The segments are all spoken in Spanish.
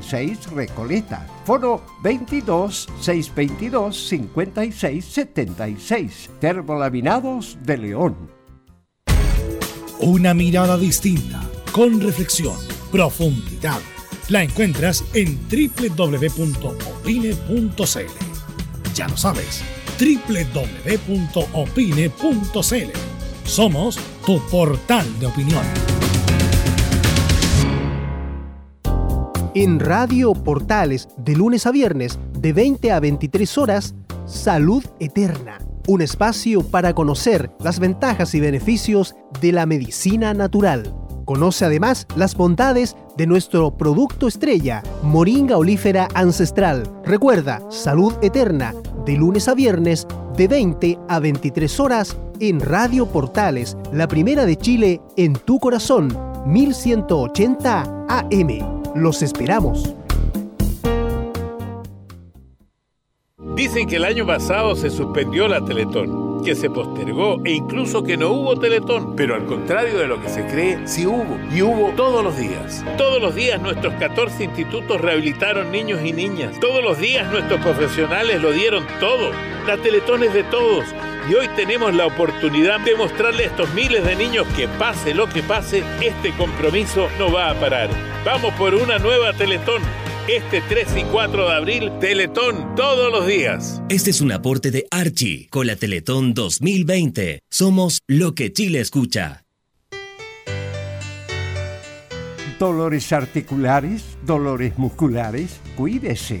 76 Recoleta. Foro 22 622 56 76. Termolaminados de León. Una mirada distinta, con reflexión, profundidad. La encuentras en www.opine.cl. Ya lo sabes, www.opine.cl. Somos tu portal de opinión. En Radio Portales, de lunes a viernes, de 20 a 23 horas, Salud Eterna. Un espacio para conocer las ventajas y beneficios de la medicina natural. Conoce además las bondades de nuestro producto estrella, Moringa Olífera Ancestral. Recuerda, Salud Eterna, de lunes a viernes, de 20 a 23 horas, en Radio Portales, la primera de Chile, en tu corazón, 1180 AM. Los esperamos. Dicen que el año pasado se suspendió la Teletón, que se postergó e incluso que no hubo Teletón. Pero al contrario de lo que se cree, sí hubo. Y hubo todos los días. Todos los días nuestros 14 institutos rehabilitaron niños y niñas. Todos los días nuestros profesionales lo dieron todo. La Teletón es de todos. Y hoy tenemos la oportunidad de mostrarle a estos miles de niños que pase lo que pase, este compromiso no va a parar. Vamos por una nueva Teletón. Este 3 y 4 de abril, Teletón todos los días. Este es un aporte de Archie con la Teletón 2020. Somos lo que Chile escucha. Dolores articulares, dolores musculares, cuídese.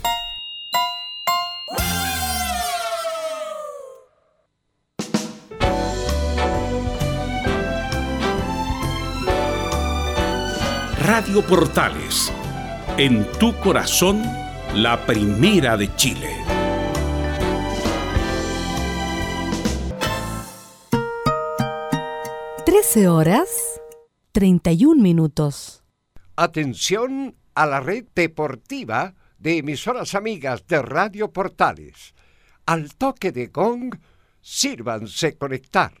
Radio Portales, en tu corazón, la primera de Chile. Trece horas, 31 minutos. Atención a la red deportiva de emisoras amigas de Radio Portales. Al toque de gong, sírvanse conectar.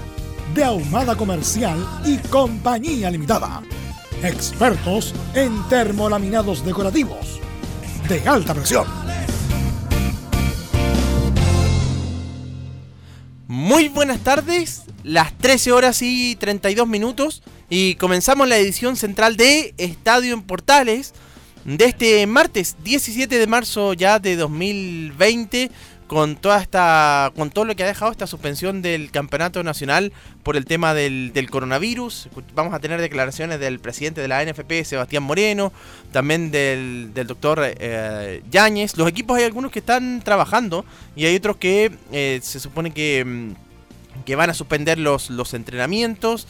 de Ahumada Comercial y Compañía Limitada. Expertos en termolaminados decorativos de alta presión. Muy buenas tardes, las 13 horas y 32 minutos y comenzamos la edición central de Estadio en Portales de este martes 17 de marzo ya de 2020 con toda esta con todo lo que ha dejado esta suspensión del campeonato nacional por el tema del, coronavirus. Vamos a tener declaraciones del presidente de la NFP Sebastián Moreno también del, doctor eh, Yáñez. Los equipos hay algunos que están trabajando y hay otros que eh, se supone que, mm, que van a suspender los, los entrenamientos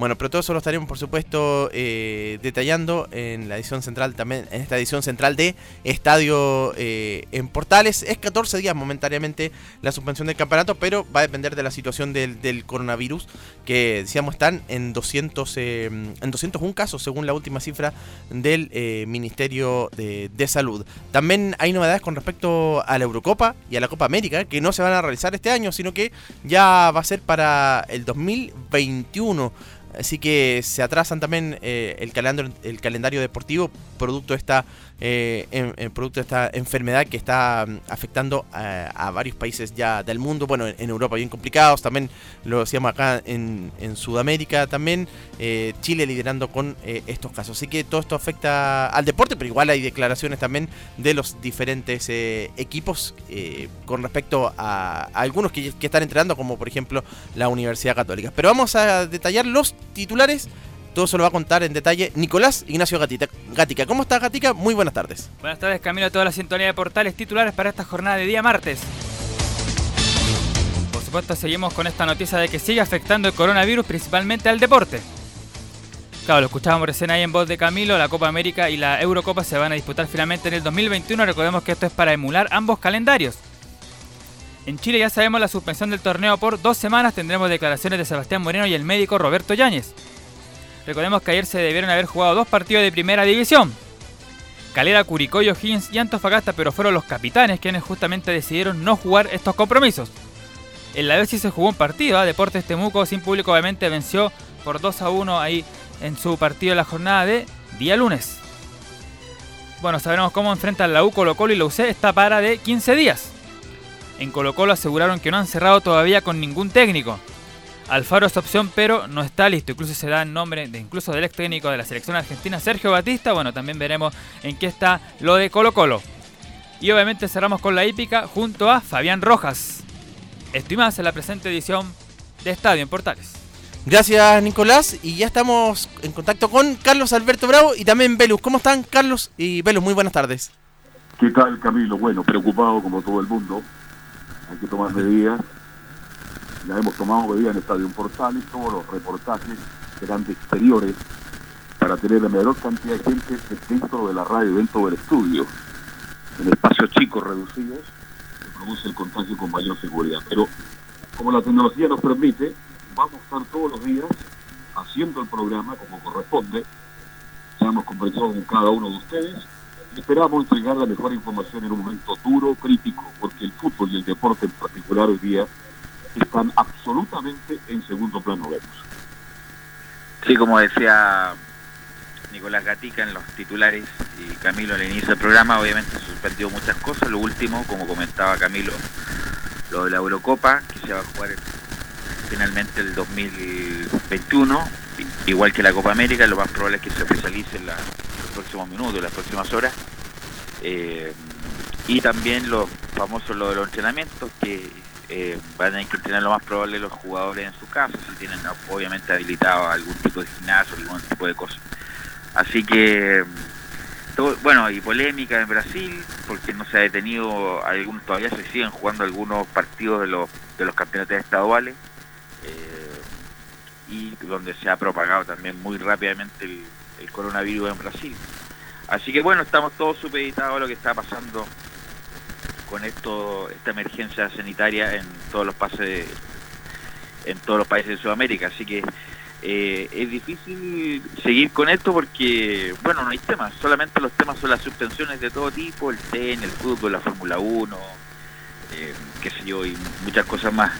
bueno, pero todo eso lo estaremos, por supuesto, eh, detallando en la edición central también, en esta edición central de Estadio eh, en Portales. Es 14 días momentáneamente la suspensión del campeonato, pero va a depender de la situación del, coronavirus, que decíamos están en 200 eh, en 201 casos, según la última cifra del Ministerio de, de, Salud. También hay novedades con respecto a la Eurocopa y a la Copa América, que no se van a realizar este año, sino que ya va a ser para el 2021. Así que se atrasan también eh, el, el calendario deportivo producto de esta eh, en, producto de esta enfermedad que está mm, afectando a, varios países ya del mundo, bueno, en, Europa bien complicados, también lo decíamos acá en, Sudamérica también, eh, Chile liderando con eh, estos casos. Así que todo esto afecta al deporte, pero igual hay declaraciones también de los diferentes equipos con respecto a, algunos que, que están entrenando, como por ejemplo la Universidad Católica. Pero vamos a detallar los titulares todo eso lo va a contar en detalle Nicolás Ignacio. Gatica. ¿Cómo estás, Gatica? Muy buenas tardes. Buenas tardes, Camilo, a toda la sintonía de portales titulares para esta jornada de día martes. Por supuesto, seguimos con esta noticia de que sigue afectando el coronavirus principalmente al deporte. Claro, lo escuchábamos recién ahí en voz de Camilo, la Copa América y la Eurocopa se van a disputar finalmente en el 2021. Recordemos que esto es para emular ambos calendarios. En Chile ya sabemos la suspensión del torneo por dos semanas. Tendremos declaraciones de Sebastián Moreno y el médico Roberto Yáñez. Recordemos que ayer se debieron haber jugado dos partidos de primera división. Calera, Curicó, O'Higgins y Antofagasta, pero fueron los capitanes quienes justamente decidieron no jugar estos compromisos. En la vez sí se jugó un partido, ¿eh? Deportes Temuco sin público obviamente venció por 2 a 1 ahí en su partido de la jornada de día lunes. Bueno, sabremos cómo enfrentan la U, Colo Colo y la UC esta para de 15 días. En Colo Colo aseguraron que no han cerrado todavía con ningún técnico. Alfaro es opción, pero no está listo. Incluso se da el nombre de incluso del ex técnico de la selección argentina, Sergio Batista. Bueno, también veremos en qué está lo de Colo Colo. Y obviamente cerramos con la hípica junto a Fabián Rojas. Esto en la presente edición de Estadio en Portales. Gracias Nicolás y ya estamos en contacto con Carlos Alberto Bravo y también Velus. ¿Cómo están Carlos y Velus? Muy buenas tardes. ¿Qué tal Camilo? Bueno, preocupado como todo el mundo. Hay que tomar medidas ya hemos tomado medidas en Estadio Portales, todos los reportajes serán de exteriores para tener la mayor cantidad de gente dentro de la radio, dentro del estudio. En espacios chicos reducidos se produce el contagio con mayor seguridad. Pero como la tecnología nos permite, vamos a estar todos los días haciendo el programa como corresponde. Ya hemos conversado con cada uno de ustedes. Esperamos entregar la mejor información en un momento duro, crítico, porque el fútbol y el deporte en particular hoy día están absolutamente en segundo plano, vemos. Sí, como decía Nicolás Gatica en los titulares y Camilo al inicio del programa, obviamente se suspendió muchas cosas. Lo último, como comentaba Camilo, lo de la Eurocopa, que se va a jugar finalmente el 2021, igual que la Copa América, lo más probable es que se oficialice en, los próximos minutos, las próximas horas. Eh, y también los famosos lo de los entrenamientos, que eh, van a tener que tener lo más probable los jugadores en su casa, si tienen obviamente habilitado algún tipo de gimnasio, algún tipo de cosas. Así que, bueno, y polémica en Brasil, porque no se ha detenido, algún, todavía se siguen jugando algunos partidos de los, de los campeonatos estaduales, eh, y donde se ha propagado también muy rápidamente el, el coronavirus en Brasil. Así que bueno, estamos todos supeditados a lo que está pasando con esto esta emergencia sanitaria en todos los países en todos los países de Sudamérica así que eh, es difícil seguir con esto porque, bueno, no hay temas, solamente los temas son las suspensiones de todo tipo, el tenis, el fútbol, la Fórmula 1, eh, qué sé yo, y muchas cosas más.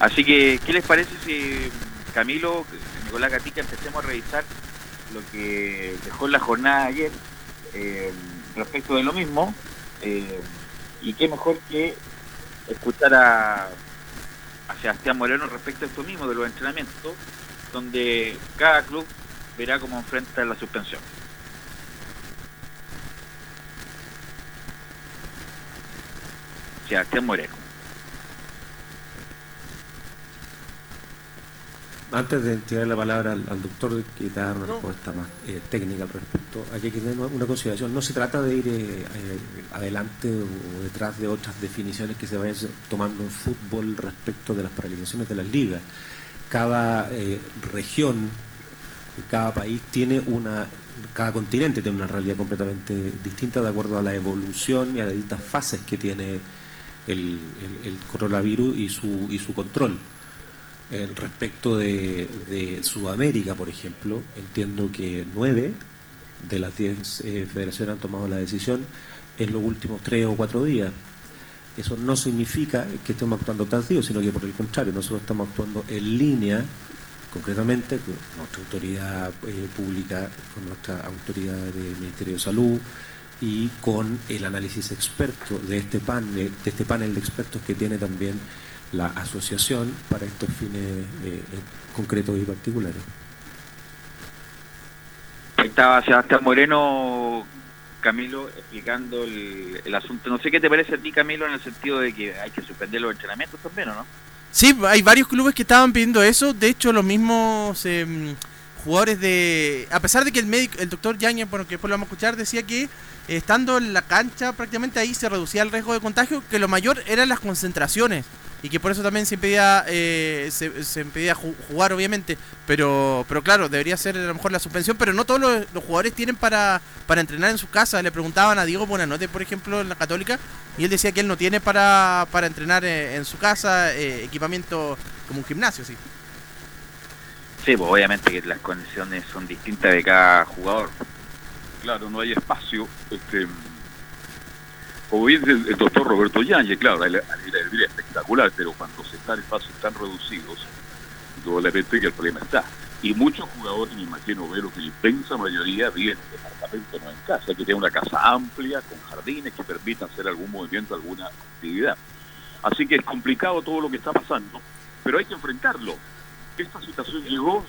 Así que, ¿qué les parece si Camilo, Nicolás Gatica, empecemos a revisar lo que dejó la jornada ayer eh, respecto de lo mismo? Y qué mejor que escuchar a, Sebastián Moreno respecto a esto mismo, de los entrenamientos, donde cada club verá cómo enfrenta la suspensión. Sebastián Moreno. Antes de tirar la palabra al, doctor que te da una respuesta más eh, técnica al respecto, hay que tener una consideración. No se trata de ir eh, eh, adelante o detrás de otras definiciones que se vayan tomando en fútbol respecto de las paralizaciones de las ligas. Cada región, cada país tiene una, cada continente tiene una realidad completamente distinta de acuerdo a la evolución y a las distintas fases que tiene el, el coronavirus y su, y su control respecto de, Sudamérica, por ejemplo, entiendo que nueve de las diez eh, federaciones han tomado la decisión en los últimos tres o cuatro días. Eso no significa que estemos actuando tardío, sino que por el contrario, nosotros estamos actuando en línea, concretamente con nuestra autoridad eh, pública, con nuestra autoridad del Ministerio de Salud y con el análisis experto de este panel, de este panel de expertos que tiene también la asociación para estos fines eh, concretos y particulares. Ahí estaba Sebastián Moreno, Camilo, explicando el, asunto. No sé qué te parece a ti, Camilo, en el sentido de que hay que suspender los entrenamientos también, ¿o no? Sí, hay varios clubes que estaban pidiendo eso. De hecho, los mismos em, jugadores de... A pesar de que el médico, el doctor Yañez, bueno, que después lo vamos a escuchar, decía que estando en la cancha prácticamente ahí se reducía el riesgo de contagio, que lo mayor eran las concentraciones y que por eso también se impedía eh, se, impedía jugar obviamente. Pero pero claro debería ser a lo mejor la suspensión pero no todos los, jugadores tienen para para entrenar en su casa. Le preguntaban a Diego Buenanote por ejemplo en la Católica y él decía que él no tiene para para entrenar eh, en, su casa eh, equipamiento como un gimnasio sí. Sí pues obviamente que las condiciones son distintas de cada jugador. Claro no hay espacio este como bien el, doctor Roberto Yáñez, claro, la es espectacular, pero cuando se están espacios tan reducidos, indudablemente que el problema está. Y muchos jugadores, me imagino, pero que la inmensa mayoría viven en departamento, no en casa, que tiene una casa amplia, con jardines que permitan hacer algún movimiento, alguna actividad. Así que es complicado todo lo que está pasando, pero hay que enfrentarlo. Esta situación llegó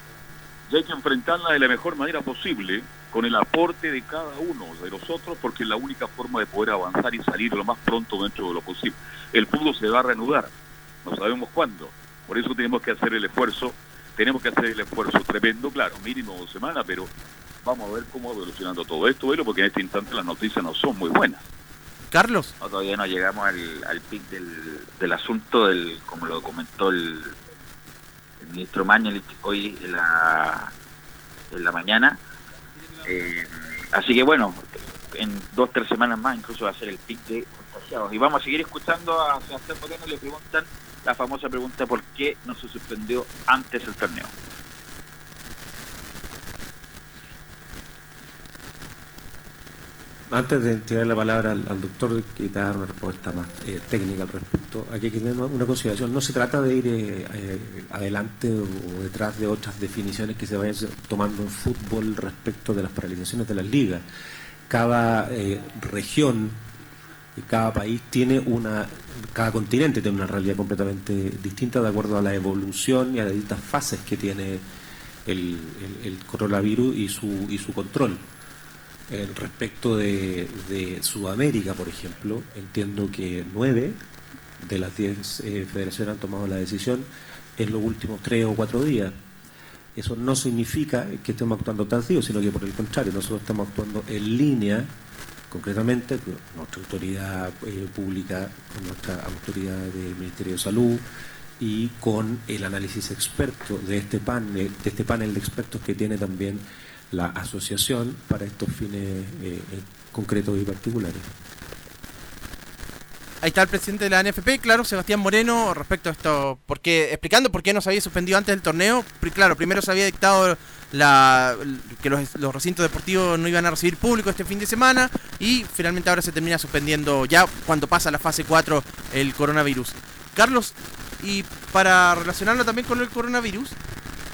y hay que enfrentarla de la mejor manera posible, con el aporte de cada uno de nosotros, porque es la única forma de poder avanzar y salir lo más pronto dentro de lo posible. El fútbol se va a reanudar, no sabemos cuándo, por eso tenemos que hacer el esfuerzo, tenemos que hacer el esfuerzo tremendo, claro, mínimo dos semanas, pero vamos a ver cómo va evolucionando todo esto, porque en este instante las noticias no son muy buenas. Carlos. todavía no llegamos al, al pic del, asunto, del como lo comentó el, ministro Mañalich hoy en la, en la mañana, eh, así que bueno, en dos, tres semanas más incluso va a ser el pic de contagiados. Y vamos a seguir escuchando a Sebastián Moreno, le preguntan la famosa pregunta por qué no se suspendió antes el torneo. Antes de tirar la palabra al, doctor te dar una respuesta más eh, técnica al respecto, aquí hay que tener una consideración. No se trata de ir eh, eh, adelante o, detrás de otras definiciones que se vayan tomando en fútbol respecto de las paralizaciones de las ligas. Cada región y cada país tiene una, cada continente tiene una realidad completamente distinta de acuerdo a la evolución y a las distintas fases que tiene el, el coronavirus y su, y su control respecto de, Sudamérica, por ejemplo, entiendo que nueve de las diez eh, federaciones han tomado la decisión en los últimos tres o cuatro días. Eso no significa que estemos actuando tardío, sino que por el contrario, nosotros estamos actuando en línea, concretamente con nuestra autoridad eh, pública, con nuestra autoridad del Ministerio de Salud y con el análisis experto de este panel, de este panel de expertos que tiene también la asociación para estos fines eh, concretos y particulares. Ahí está el presidente de la NFP, claro, Sebastián Moreno, respecto a esto, porque explicando por qué no se había suspendido antes del torneo. Claro, primero se había dictado la, que los, los, recintos deportivos no iban a recibir público este fin de semana y finalmente ahora se termina suspendiendo ya cuando pasa la fase 4 el coronavirus. Carlos, y para relacionarlo también con el coronavirus,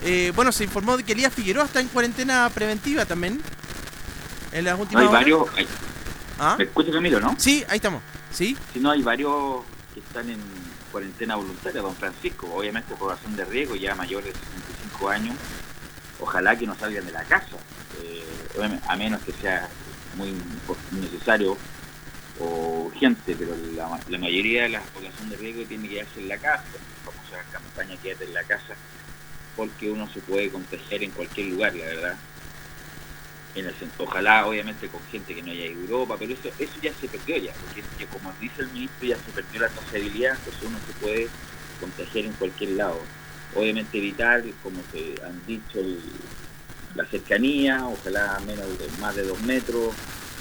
eh, bueno, se informó de que Elías Figueroa está en cuarentena preventiva también. En las últimas hay varios. ¿Ah? ¿Me escucha Camilo, no? Sí, ahí estamos. ¿Sí? Si no, hay varios que están en cuarentena voluntaria, don Francisco. Obviamente, población de riesgo, ya mayores de 65 años. Ojalá que no salgan de la casa, eh, a menos que sea muy necesario o urgente, pero la, la mayoría de la población de riesgo tiene que quedarse en la casa. Vamos a hacer campaña quédate en la casa, porque uno se puede contagiar en cualquier lugar, la verdad. El, ojalá, obviamente, con gente que no haya Europa, pero eso, eso ya se perdió ya, porque como dice el ministro, ya se perdió la trazabilidad, entonces uno se puede contagiar en cualquier lado. Obviamente evitar, como se han dicho, la cercanía, ojalá menos más de dos metros,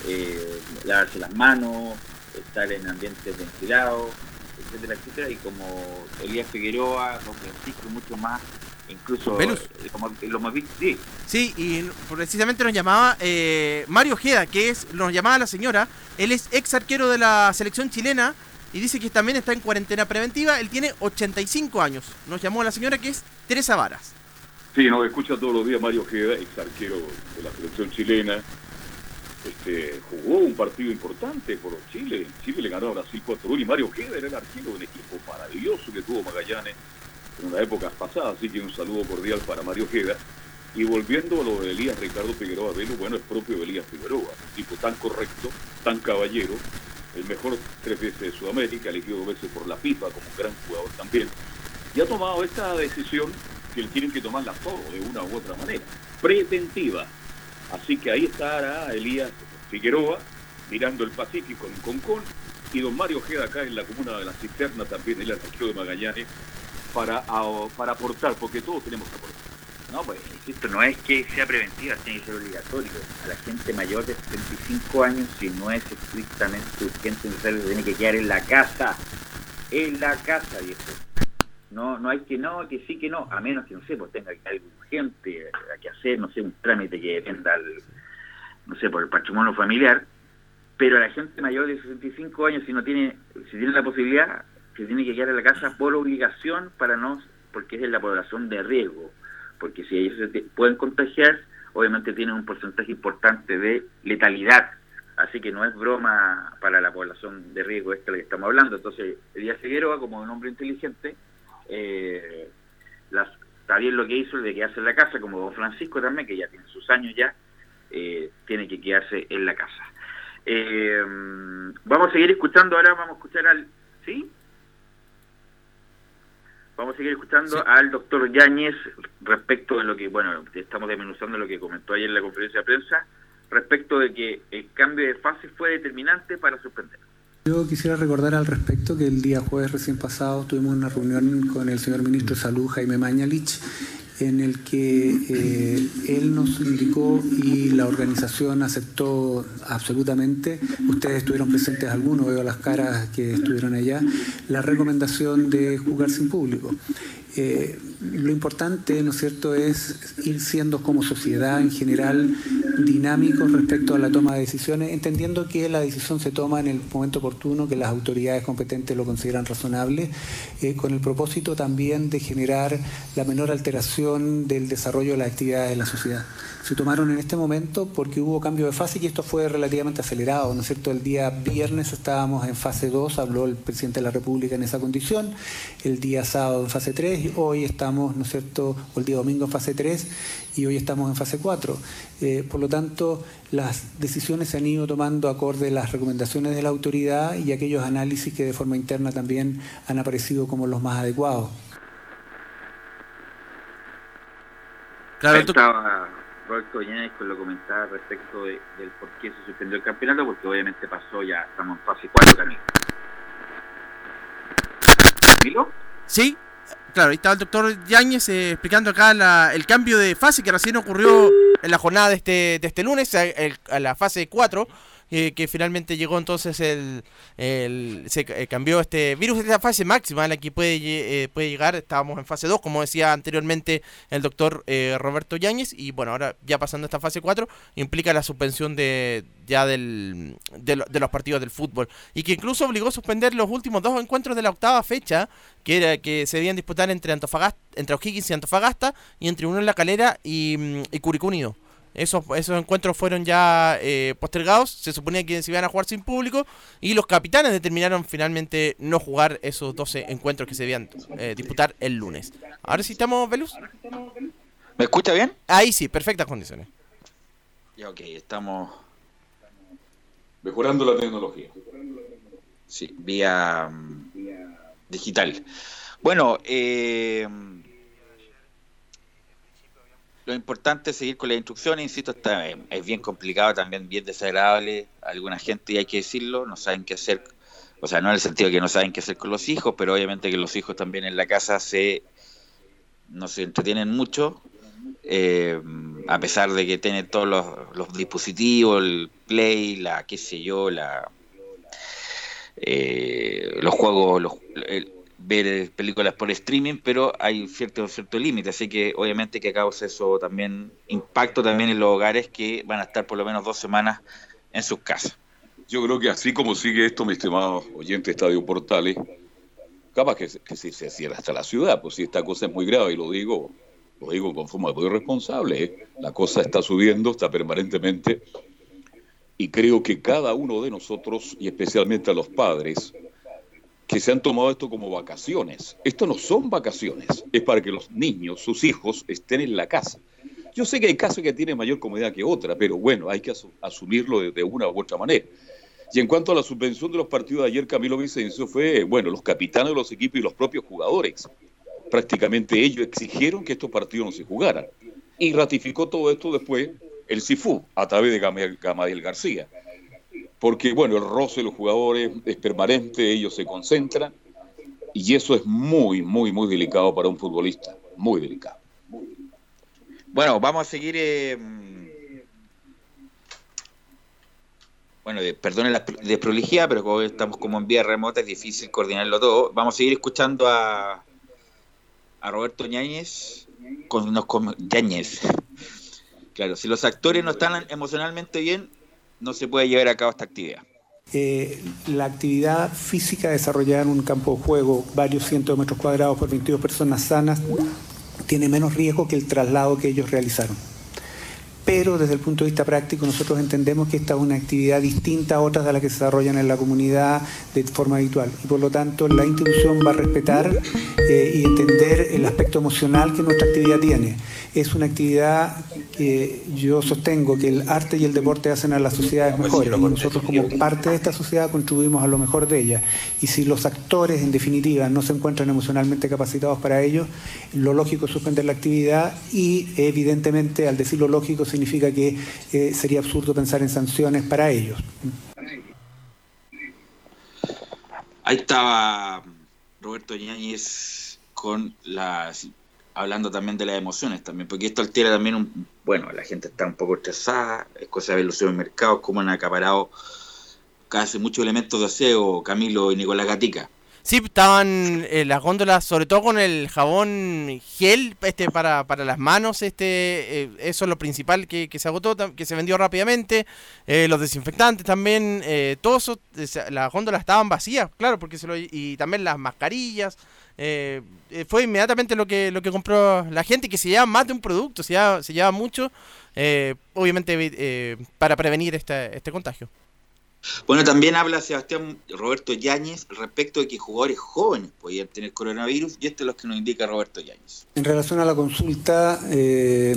eh, lavarse las manos, estar en ambientes ventilados, etcétera, etcétera, y como Elías Figueroa, Don Francisco, mucho más, incluso eh, como lo hemos visto, sí. Sí, y precisamente nos llamaba eh, Mario Ojeda, que es, nos llamaba la señora, él es ex arquero de la selección chilena y dice que también está en cuarentena preventiva, él tiene 85 años, nos llamó la señora que es Teresa Varas. Sí, nos escucha todos los días Mario Ojeda, ex arquero de la selección chilena, este, jugó un partido importante por Chile. Chile le ganó a Brasil 4-1 y Mario Ojeda era el arquero del equipo maravilloso que tuvo Magallanes en una época pasada. Así que un saludo cordial para Mario Ojeda. Y volviendo a lo de Elías Ricardo Figueroa Velo, bueno, es propio Elías Figueroa, un tipo tan correcto, tan caballero, el mejor tres veces de Sudamérica, elegido dos veces por la FIFA como gran jugador también. Y ha tomado esta decisión que él tiene que tomarla todo de una u otra manera, preventiva Así que ahí estará Elías Figueroa mirando el Pacífico en Concón y don Mario Ojeda acá en la comuna de la Cisterna, también el arquero de Magallanes, para, para aportar, porque todos tenemos que aportar. No, pues insisto, no es que sea preventiva, tiene que ser obligatorio. A la gente mayor de 75 años, si no es estrictamente urgente, tiene que quedar en la casa. En la casa, viejo. No, no hay que no, que sí, que no, a menos que, no sé, pues tenga algo urgente que hacer, no sé, un trámite que dependa, no sé, por el patrimonio familiar, pero a la gente mayor de 65 años, si no tiene, si tiene la posibilidad, que tiene que quedar en la casa por obligación para no, porque es la población de riesgo, porque si ellos se pueden contagiar, obviamente tienen un porcentaje importante de letalidad, así que no es broma para la población de riesgo esta de la que estamos hablando. Entonces, Elías Figueroa, como un hombre inteligente, eh, está bien lo que hizo de quedarse en la casa, como don Francisco también, que ya tiene sus años ya, eh, tiene que quedarse en la casa. Eh, vamos a seguir escuchando ahora, vamos a escuchar al... ¿Sí? Vamos a seguir escuchando al doctor Yáñez respecto de lo que, bueno, estamos desmenuzando lo que comentó ayer en la conferencia de prensa, respecto de que el cambio de fase fue determinante para suspender. Yo quisiera recordar al respecto que el día jueves recién pasado tuvimos una reunión con el señor ministro de Salud, Jaime Mañalich, en el que eh, él nos indicó y la organización aceptó absolutamente, ustedes estuvieron presentes algunos, veo las caras que estuvieron allá, la recomendación de jugar sin público. Eh, lo importante, ¿no es cierto?, es ir siendo como sociedad en general dinámicos respecto a la toma de decisiones, entendiendo que la decisión se toma en el momento oportuno, que las autoridades competentes lo consideran razonable, eh, con el propósito también de generar la menor alteración del desarrollo de las actividades de la sociedad se tomaron en este momento porque hubo cambio de fase y esto fue relativamente acelerado, ¿no es cierto? El día viernes estábamos en fase 2, habló el presidente de la República en esa condición, el día sábado en fase 3 y hoy estamos, ¿no es cierto?, el día domingo en fase 3 y hoy estamos en fase 4. Eh, por lo tanto, las decisiones se han ido tomando acorde a las recomendaciones de la autoridad y aquellos análisis que de forma interna también han aparecido como los más adecuados. Claro, estaba Roberto Viñanes con lo comentaba respecto del por qué se suspendió el campeonato, porque obviamente pasó ya, estamos en fase 4 también. ¿Milo? Sí, claro, ahí estaba el doctor Yáñez eh, explicando acá el cambio de fase que recién ocurrió en la jornada de este, de este lunes, a, la fase 4, eh, que finalmente llegó entonces el, se eh, cambió este virus de la fase máxima a la que puede, eh, puede llegar, estábamos en fase 2, como decía anteriormente el doctor Roberto Yáñez, y bueno, ahora ya pasando esta fase 4, implica la suspensión de ya del, de, los partidos del fútbol, y que incluso obligó a suspender los últimos dos encuentros de la octava fecha, que era que se debían disputar entre Antofagasta, entre O'Higgins y Antofagasta, y entre Uno en la Calera y, mm, y Curicó Unido. Esos, esos encuentros fueron ya eh, postergados, se suponía que se iban a jugar sin público y los capitanes determinaron finalmente no jugar esos 12 encuentros que se debían eh, disputar el lunes. Ahora sí estamos, Velus. ¿Me escucha bien? Ahí sí, perfectas condiciones. Ya, ok, estamos... Mejorando la tecnología. Sí, vía mm, digital. Bueno, eh lo importante es seguir con las instrucciones, insisto, está, es bien complicado, también bien desagradable. Alguna gente, y hay que decirlo, no saben qué hacer, o sea, no en el sentido de que no saben qué hacer con los hijos, pero obviamente que los hijos también en la casa se no se entretienen mucho, eh, a pesar de que tienen todos los, dispositivos, el play, la qué sé yo, la eh, los juegos, los, ver películas por streaming, pero hay cierto cierto límite, así que obviamente que causa eso también impacto también en los hogares que van a estar por lo menos dos semanas en sus casas. Yo creo que así como sigue esto, mi estimado oyente Estadio Portales, capaz que, si se cierra hasta la ciudad, pues si esta cosa es muy grave, y lo digo, lo digo con forma muy responsable, ¿eh? la cosa está subiendo, está permanentemente, y creo que cada uno de nosotros, y especialmente a los padres, que se han tomado esto como vacaciones. Esto no son vacaciones, es para que los niños, sus hijos, estén en la casa. Yo sé que hay casos que tienen mayor comodidad que otra, pero bueno, hay que asumirlo de, una u otra manera. Y en cuanto a la suspensión de los partidos de ayer, Camilo Vicencio fue, bueno, los capitanes de los equipos y los propios jugadores. Prácticamente ellos exigieron que estos partidos no se jugaran. Y ratificó todo esto después el CIFU, a través de Gamadiel García porque bueno, el roce de los jugadores es permanente, ellos se concentran y eso es muy, muy, muy delicado para un futbolista, muy delicado. Bueno, vamos a seguir... Eh, bueno, perdonen la desprolijidad, pero como estamos como en vía remota es difícil coordinarlo todo. Vamos a seguir escuchando a, a Roberto Ñáñez, con, con Ñáñez. Claro, si los actores no están emocionalmente bien, no se puede llevar a cabo esta actividad? Eh, la actividad física desarrollada en un campo de juego, varios cientos de metros cuadrados por 22 personas sanas, tiene menos riesgo que el traslado que ellos realizaron pero desde el punto de vista práctico nosotros entendemos que esta es una actividad distinta a otras de las que se desarrollan en la comunidad de forma habitual y por lo tanto la institución va a respetar eh, y entender el aspecto emocional que nuestra actividad tiene. Es una actividad que yo sostengo que el arte y el deporte hacen a las sociedades mejores y nosotros como parte de esta sociedad contribuimos a lo mejor de ella. Y si los actores en definitiva no se encuentran emocionalmente capacitados para ello, lo lógico es suspender la actividad y evidentemente al decir lo lógico significa que eh, sería absurdo pensar en sanciones para ellos. Ahí estaba Roberto Ñáñez con las hablando también de las emociones también, porque esto altera también un, bueno, la gente está un poco estresada, es cosa de ver los supermercados, cómo han acaparado casi muchos elementos de aseo, Camilo y Nicolás Gatica. Sí, estaban eh, las góndolas, sobre todo con el jabón gel este para, para las manos, este eh, eso es lo principal que, se agotó, que se vendió rápidamente, eh, los desinfectantes también, todo eso, las góndolas estaban vacías, claro, porque se lo, y también las mascarillas, fue inmediatamente lo que lo que compró la gente, que se lleva más de un producto, se lleva, se lleva mucho, obviamente para prevenir este, este contagio. Bueno, también habla Sebastián Roberto Yáñez respecto de que jugadores jóvenes podían tener coronavirus y esto es lo que nos indica Roberto Yáñez. En relación a la consulta, eh,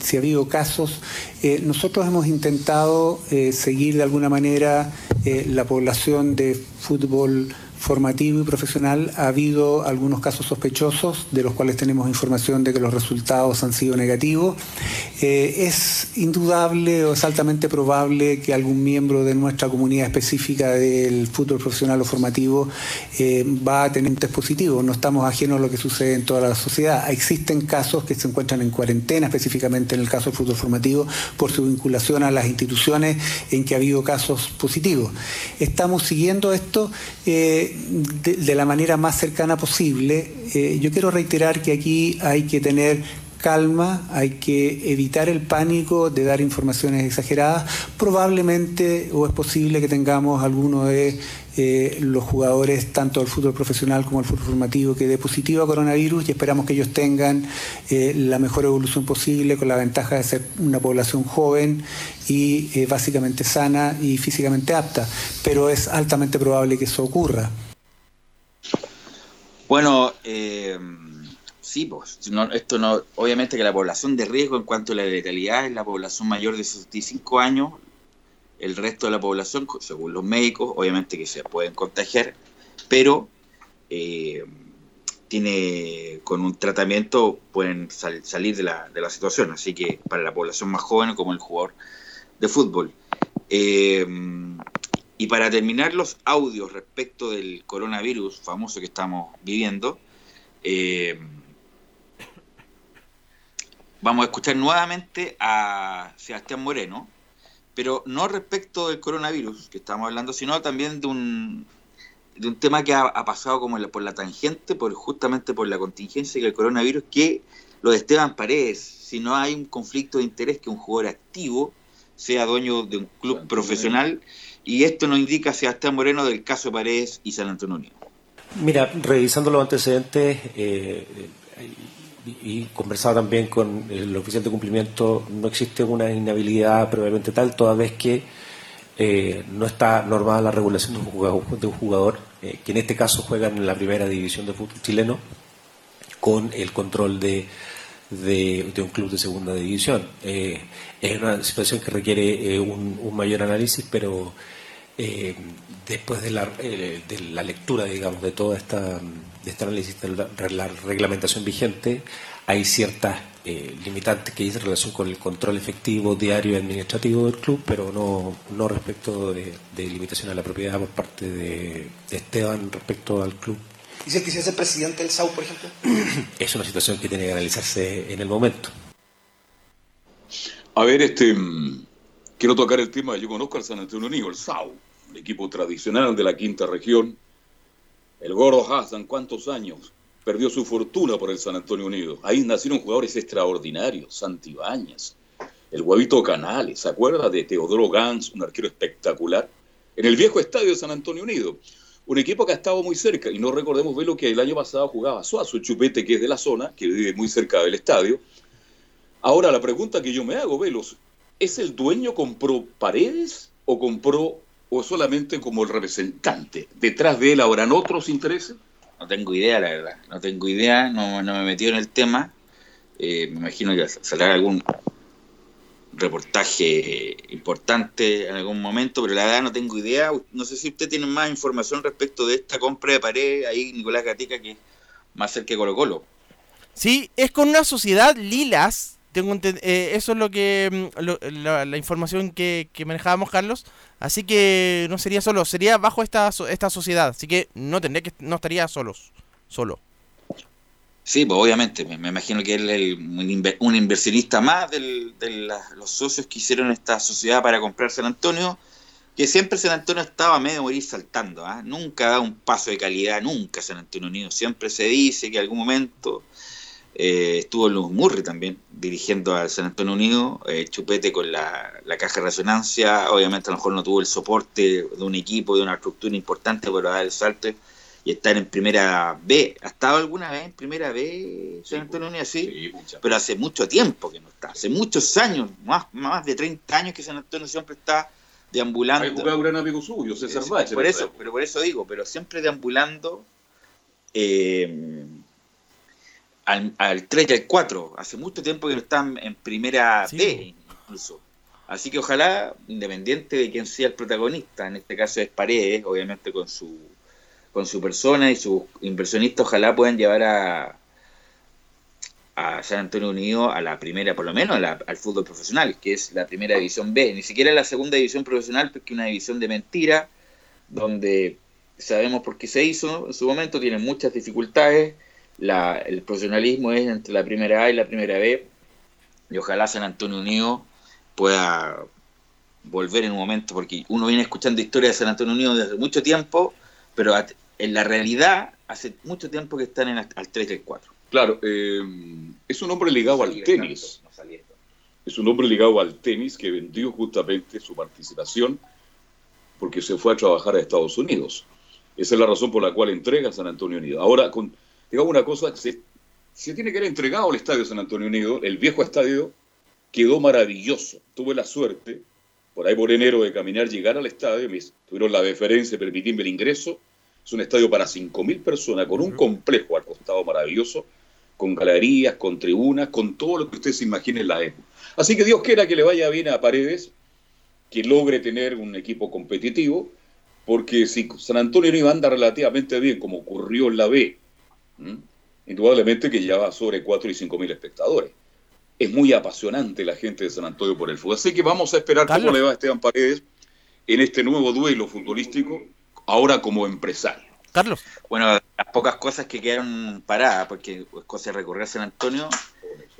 si ha habido casos, eh, nosotros hemos intentado eh, seguir de alguna manera la población de fútbol formativo y profesional ha habido algunos casos sospechosos de los cuales tenemos información de que los resultados han sido negativos. Eh, es indudable o es altamente probable que algún miembro de nuestra comunidad específica del fútbol profesional o formativo eh, va a tener un test positivo. No estamos ajenos a lo que sucede en toda la sociedad. Existen casos que se encuentran en cuarentena, específicamente en el caso del fútbol formativo, por su vinculación a las instituciones en que ha habido casos positivos. Estamos siguiendo esto eh, de, la manera más cercana posible. Eh, yo quiero reiterar que aquí hay que tener calma, hay que evitar el pánico de dar informaciones exageradas. Probablemente o es posible que tengamos alguno de eh, los jugadores, tanto del fútbol profesional como del fútbol formativo, que dé positivo a coronavirus y esperamos que ellos tengan eh, la mejor evolución posible con la ventaja de ser una población joven y eh, básicamente sana y físicamente apta. Pero es altamente probable que eso ocurra. Bueno, Sí, pues, esto no, obviamente que la población de riesgo en cuanto a la letalidad es la población mayor de 65 años, el resto de la población, según los médicos, obviamente que se pueden contagiar, pero eh, tiene con un tratamiento pueden salir de la, de la, situación, así que para la población más joven como el jugador de fútbol. Eh, y para terminar los audios respecto del coronavirus famoso que estamos viviendo, eh, vamos a escuchar nuevamente a Sebastián Moreno, pero no respecto del coronavirus que estamos hablando, sino también de un, de un tema que ha, pasado como por la tangente, por justamente por la contingencia del coronavirus, que lo de Esteban Paredes, si no hay un conflicto de interés que un jugador activo sea dueño de un club profesional, y esto nos indica Sebastián Moreno del caso Paredes y San Antonio. Mira, revisando los antecedentes, eh, y conversado también con el oficial de cumplimiento, no existe una inhabilidad probablemente tal, toda vez que eh, no está normada la regulación de un jugador, de un jugador eh, que en este caso juega en la primera división de fútbol chileno con el control de, de, un club de segunda división. Eh, es una situación que requiere un, mayor análisis, pero después de la, de la lectura, digamos, de toda esta de este análisis de la, reglamentación vigente, hay ciertas eh, limitantes que dicen relación con el control efectivo, diario y administrativo del club, pero no, no respecto de, limitación a la propiedad por parte de, Esteban respecto al club. ¿Y si él quisiera ser presidente del SAU, por ejemplo? es una situación que tiene que analizarse en el momento. A ver, este mm, quiero tocar el tema, yo conozco al San Antonio Unido, el SAU, el equipo tradicional de la quinta región, el gordo Hassan, ¿cuántos años? Perdió su fortuna por el San Antonio Unido. Ahí nacieron jugadores extraordinarios, Santibáñez, el huevito Canales, ¿se acuerda de Teodoro Gans, un arquero espectacular? En el viejo estadio de San Antonio Unido. Un equipo que ha estado muy cerca, y no recordemos ver lo que el año pasado jugaba Suazo, Chupete, que es de la zona, que vive muy cerca del estadio. Ahora, la pregunta que yo me hago, Velos, ¿es el dueño compró paredes o compró o solamente como el representante? ¿Detrás de él habrán otros intereses? No tengo idea, la verdad. No tengo idea, no, me he metido en el tema. Eh, me imagino que saldrá algún reportaje importante en algún momento, pero la verdad no tengo idea. No sé si usted tiene más información respecto de esta compra de pared ahí, Nicolás Gatica, que es más cerca de Colo Colo. Sí, es con una sociedad Lilas tengo eh, eso es lo que mm, la, información que, manejábamos Carlos. Así que no sería solo sería bajo esta esta sociedad. Así que no tendría que no estaría solos solo. Sí pues obviamente. Me, imagino que él es un, inversionista más de los socios que hicieron esta sociedad para comprar San Antonio que siempre San Antonio estaba medio morir saltando ¿ah? nunca da un paso de calidad nunca San Antonio Unido. Siempre se dice que en algún momento eh, estuvo Luz Murray también dirigiendo al San Antonio Unido, eh, Chupete con la, caja de resonancia, obviamente a lo mejor no tuvo el soporte de un equipo, de una estructura importante para dar el salto y estar en primera B. ¿Ha estado alguna vez en primera B San Antonio Unido? Sí, pero hace mucho tiempo que no está, hace muchos años, más, más de 30 años que San Antonio siempre está deambulando. Hay gran amigo suyo, César Por eso, pero por eso digo, pero siempre deambulando. Eh, al, 3 y al 4. Hace mucho tiempo que no están en primera B incluso. Así que ojalá, independiente de quién sea el protagonista, en este caso es Paredes, obviamente con su con su persona y sus inversionistas ojalá puedan llevar a, a San Antonio Unido a la primera, por lo menos al fútbol profesional, que es la primera división B, ni siquiera la segunda división profesional, porque es una división de mentira, donde sabemos por qué se hizo en su momento, tiene muchas dificultades, la, el profesionalismo es entre la primera A y la primera B, y ojalá San Antonio Unido pueda volver en un momento, porque uno viene escuchando historias de San Antonio Unido desde mucho tiempo, pero en la realidad hace mucho tiempo que están en al 3 del 4. Claro, eh, es un hombre ligado al tenis. Es un hombre ligado al tenis que vendió justamente su participación porque se fue a trabajar a Estados Unidos. Esa es la razón por la cual entrega San Antonio Unido. Ahora, con, digamos una cosa, se, se tiene que haber entregado el estadio San Antonio Unido, el viejo estadio, quedó maravilloso. Tuve la suerte, por ahí por enero, de caminar, llegar al estadio, me tuvieron la deferencia de permitirme el ingreso. Es un estadio para 5.000 personas, con un complejo al costado maravilloso con galerías, con tribunas, con todo lo que usted se imagine en la época. Así que Dios quiera que le vaya bien a Paredes, que logre tener un equipo competitivo, porque si San Antonio no iba a andar relativamente bien, como ocurrió en la B, indudablemente que ya va sobre 4 y 5 mil espectadores. Es muy apasionante la gente de San Antonio por el fútbol. Así que vamos a esperar cómo le va a Esteban Paredes en este nuevo duelo futbolístico, ahora como empresario. Carlos. Bueno, las pocas cosas que quedaron paradas, porque es cosa de recorrer San Antonio,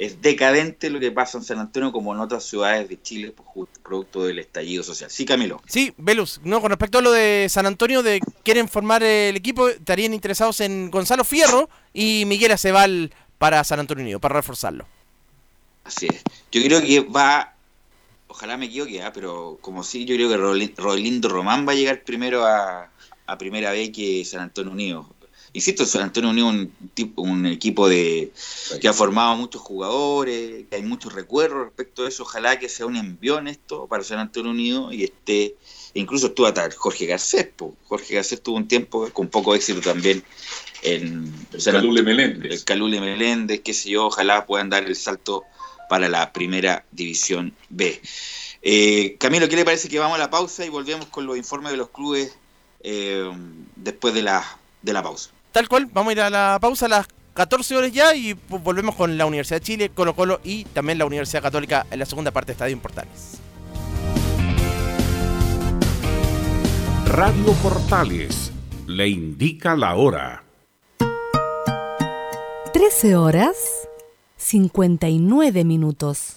es decadente lo que pasa en San Antonio como en otras ciudades de Chile, pues, producto del estallido social. Sí, Camilo. Sí, Velus, no, con respecto a lo de San Antonio, de quieren formar el equipo, estarían interesados en Gonzalo Fierro y Miguel Acebal para San Antonio Unido, para reforzarlo. Así es. Yo creo que va, ojalá me equivoque, ¿ah? pero como sí, yo creo que Rolindo Román va a llegar primero a, a primera vez que San Antonio Unido. Insisto, San Antonio Unido es un, un equipo de que ha formado muchos jugadores, que hay muchos recuerdos respecto a eso. Ojalá que sea un envión esto para San Antonio Unido y este incluso estuvo hasta Jorge Garcés. Jorge Garcés tuvo un tiempo con poco éxito también en el Calule Meléndez. El Calule Meléndez, qué sé yo, ojalá puedan dar el salto para la primera división B. Eh, Camilo, ¿qué le parece que vamos a la pausa y volvemos con los informes de los clubes eh, después de la, de la pausa. Tal cual, vamos a ir a la pausa a las 14 horas ya y volvemos con la Universidad de Chile, Colo Colo y también la Universidad Católica en la segunda parte de Estadio Portales. Radio Portales le indica la hora. 13 horas 59 minutos.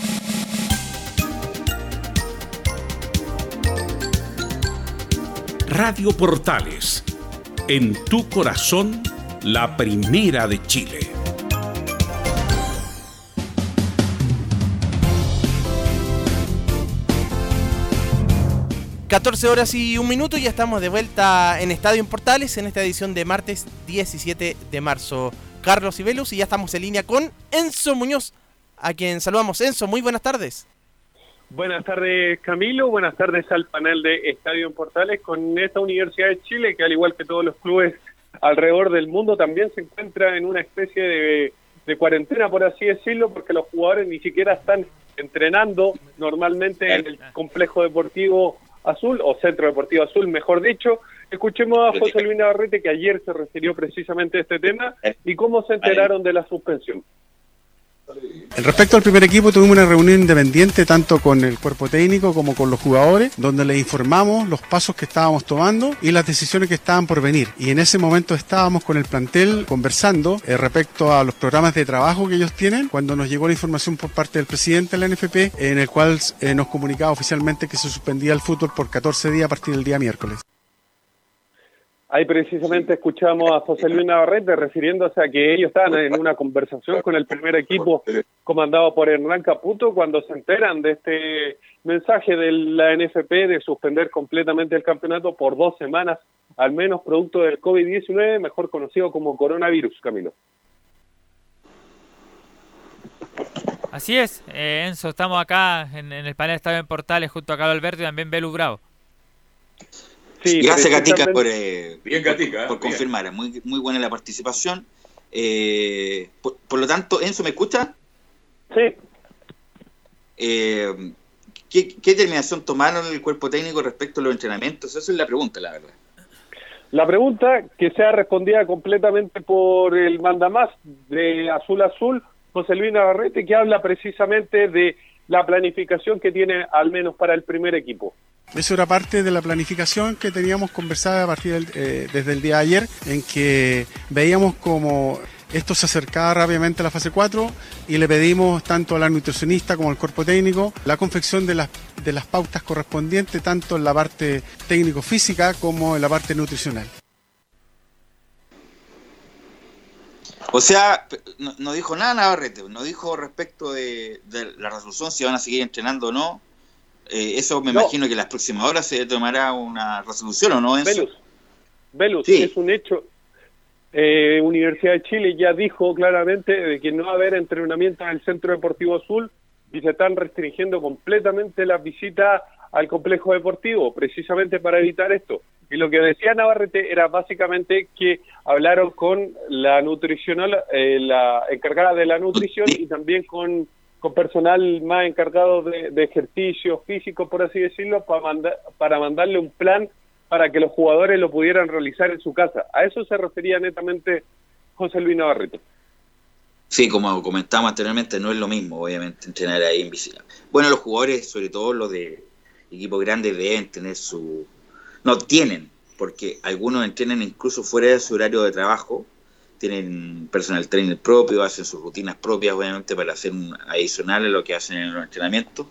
Radio Portales, en tu corazón, la primera de Chile. ...14 horas y un minuto y ya estamos de vuelta en Estadio Portales... ...en esta edición de martes 17 de marzo. Carlos Ibelus y ya estamos en línea con Enzo Muñoz... ...a quien saludamos. Enzo, muy buenas tardes. Buenas tardes Camilo, buenas tardes al panel de Estadio en Portales con esta Universidad de Chile que al igual que todos los clubes alrededor del mundo también se encuentra en una especie de, de cuarentena por así decirlo porque los jugadores ni siquiera están entrenando normalmente en el complejo deportivo Azul, o Centro Deportivo Azul, mejor dicho. Escuchemos a José Luis Navarrete, que ayer se refirió precisamente a este tema, y cómo se enteraron de la suspensión. Respecto al primer equipo, tuvimos una reunión independiente tanto con el cuerpo técnico como con los jugadores, donde les informamos los pasos que estábamos tomando y las decisiones que estaban por venir. Y en ese momento estábamos con el plantel conversando eh, respecto a los programas de trabajo que ellos tienen, cuando nos llegó la información por parte del presidente de la NFP, en el cual eh, nos comunicaba oficialmente que se suspendía el fútbol por 14 días a partir del día miércoles. Ahí precisamente escuchamos a José Luis Navarrete refiriéndose a que ellos estaban en una conversación con el primer equipo comandado por Hernán Caputo cuando se enteran de este mensaje de la NFP de suspender completamente el campeonato por dos semanas, al menos producto del COVID-19, mejor conocido como coronavirus, Camilo. Así es, eh, Enzo, estamos acá en, el panel Estadio en Portales junto a Carlos Alberto y también Belu Bravo. Gracias, Gatica, por, eh, por, confirmar. Muy, muy buena la participación. Eh, por, lo tanto, Enzo, ¿me escucha? Sí. Eh, ¿qué, determinación tomaron el cuerpo técnico respecto a los entrenamientos? Esa es la pregunta, la verdad. La pregunta que sea respondida completamente por el mandamás de Azul Azul, José Luis Navarrete, que habla precisamente de la planificación que tiene al menos para el primer equipo. Eso era parte de la planificación que teníamos conversada a partir eh, desde el día de ayer, en que veíamos como esto se acercaba rápidamente a la fase 4 y le pedimos tanto a la nutricionista como al cuerpo técnico la confección de las, de las pautas correspondientes, tanto en la parte técnico-física como en la parte nutricional. O sea, no, dijo nada Navarrete, no dijo respecto de la resolución si van a seguir entrenando o no, eh, eso me imagino que las próximas horas se tomará una resolución, ¿o no? Velus, Velus es un hecho. Eh, Universidad de Chile ya dijo claramente de que no va a haber entrenamiento en el Centro Deportivo Azul y se están restringiendo completamente las visitas al complejo deportivo, precisamente para evitar esto. Y lo que decía Navarrete era básicamente que hablaron con la nutricional, eh, la encargada de la nutrición y también con con personal más encargado de, ejercicio físico, por así decirlo, para, mandarle un plan para que los jugadores lo pudieran realizar en su casa. A eso se refería netamente José Luis Navarrete. Sí, como comentamos anteriormente, no es lo mismo, obviamente, entrenar ahí en. Bueno, los jugadores, sobre todo los de equipos grandes, deben tener su... No, tienen, porque algunos entrenan incluso fuera de su horario de trabajo, tienen personal trainer propio, hacen sus rutinas propias, obviamente, para hacer un adicional a lo que hacen en los entrenamientos.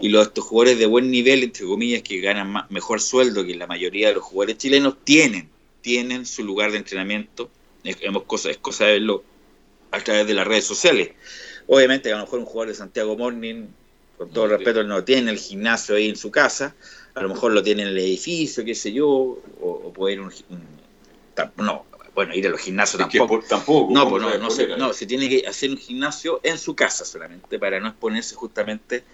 Y los estos jugadores de buen nivel, entre comillas, que ganan mejor sueldo que la mayoría de los jugadores chilenos, tienen, tienen su lugar de entrenamiento. Es, cosa, es cosa de verlo a través de las redes sociales. Obviamente, a lo mejor un jugador de Santiago Morning, con todo respeto, no tiene el gimnasio ahí en su casa, a lo mejor lo tiene en el edificio, qué sé yo, o, puede ir un, no, bueno, ir a los gimnasios tampoco. tampoco. No, pues no, no, se, no, se tiene que hacer un gimnasio en su casa solamente para no exponerse justamente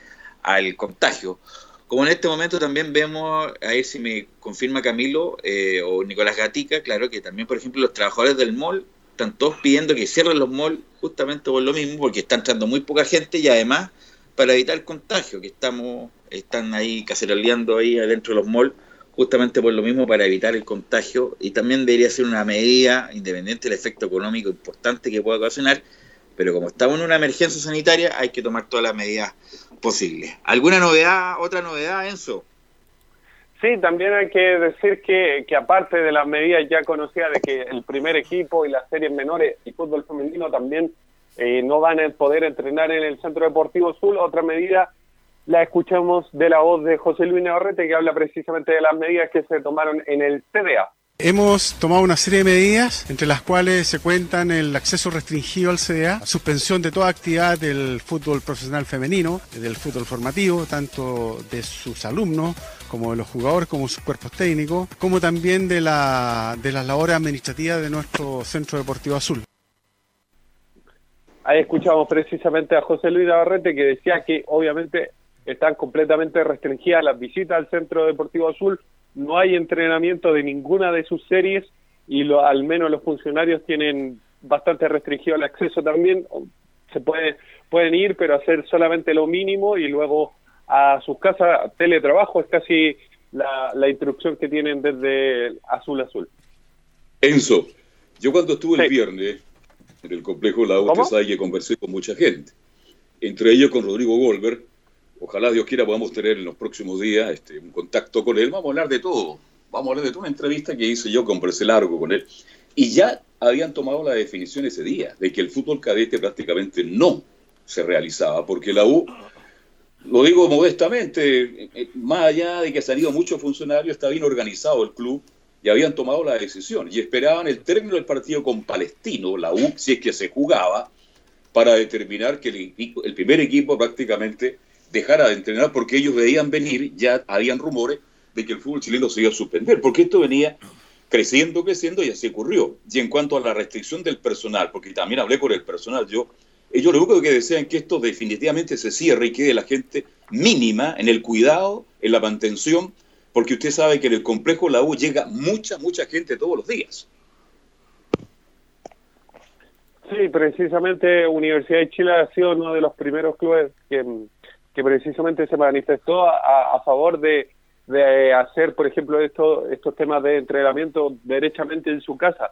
al contagio. Como en este momento también vemos, a ver si me confirma Camilo eh, o Nicolás Gatica, claro que también, por ejemplo, los trabajadores del mall están todos pidiendo que cierren los malls justamente por lo mismo, porque está entrando muy poca gente y además para evitar el contagio, que estamos, están ahí caceroleando ahí adentro de los malls justamente por lo mismo para evitar el contagio y también debería ser una medida independiente del efecto económico importante que pueda ocasionar, pero como estamos en una emergencia sanitaria hay que tomar todas las medidas posibles. ¿Alguna novedad, otra novedad, Enzo? Sí, también hay que decir que, que aparte de las medidas ya conocidas de que el primer equipo y las series menores y fútbol femenino también eh, no van a poder entrenar en el Centro Deportivo Sur, otra medida la escuchamos de la voz de José Luis Navarrete, que habla precisamente de las medidas que se tomaron en el CDA. Hemos tomado una serie de medidas, entre las cuales se cuentan el acceso restringido al CDA, suspensión de toda actividad del fútbol profesional femenino, del fútbol formativo, tanto de sus alumnos como de los jugadores, como sus cuerpos técnicos, como también de, la, de las labores administrativas de nuestro Centro Deportivo Azul. Ahí escuchamos precisamente a José Luis Navarrete que decía que obviamente están completamente restringidas las visitas al Centro Deportivo Azul, no hay entrenamiento de ninguna de sus series y lo, al menos los funcionarios tienen bastante restringido el acceso también, se puede, pueden ir pero hacer solamente lo mínimo y luego a sus casas teletrabajo es casi la, la instrucción que tienen desde Azul Azul. Enzo, yo cuando estuve el viernes en el complejo La U, sabe que conversé con mucha gente, entre ellos con Rodrigo Goldberg. Ojalá Dios quiera podamos tener en los próximos días este, un contacto con él. Vamos a hablar de todo. Vamos a hablar de toda una entrevista que hice yo, conversé largo con él. Y ya habían tomado la definición ese día de que el fútbol cadete prácticamente no se realizaba, porque la U, lo digo modestamente, eh, más allá de que ha salido muchos funcionarios, está bien organizado el club, y habían tomado la decisión y esperaban el término del partido con Palestino, la U, si es que se jugaba, para determinar que el primer equipo prácticamente dejara de entrenar porque ellos veían venir, ya habían rumores de que el fútbol chileno se iba a suspender, porque esto venía creciendo, creciendo y así ocurrió. Y en cuanto a la restricción del personal, porque también hablé con el personal, yo, ellos lo único que desean es que esto definitivamente se cierre y quede la gente mínima en el cuidado, en la mantención porque usted sabe que en el complejo la U llega mucha, mucha gente todos los días. Sí, precisamente Universidad de Chile ha sido uno de los primeros clubes que, precisamente se manifestó a, favor de, hacer, por ejemplo, esto, estos temas de entrenamiento derechamente en su casa.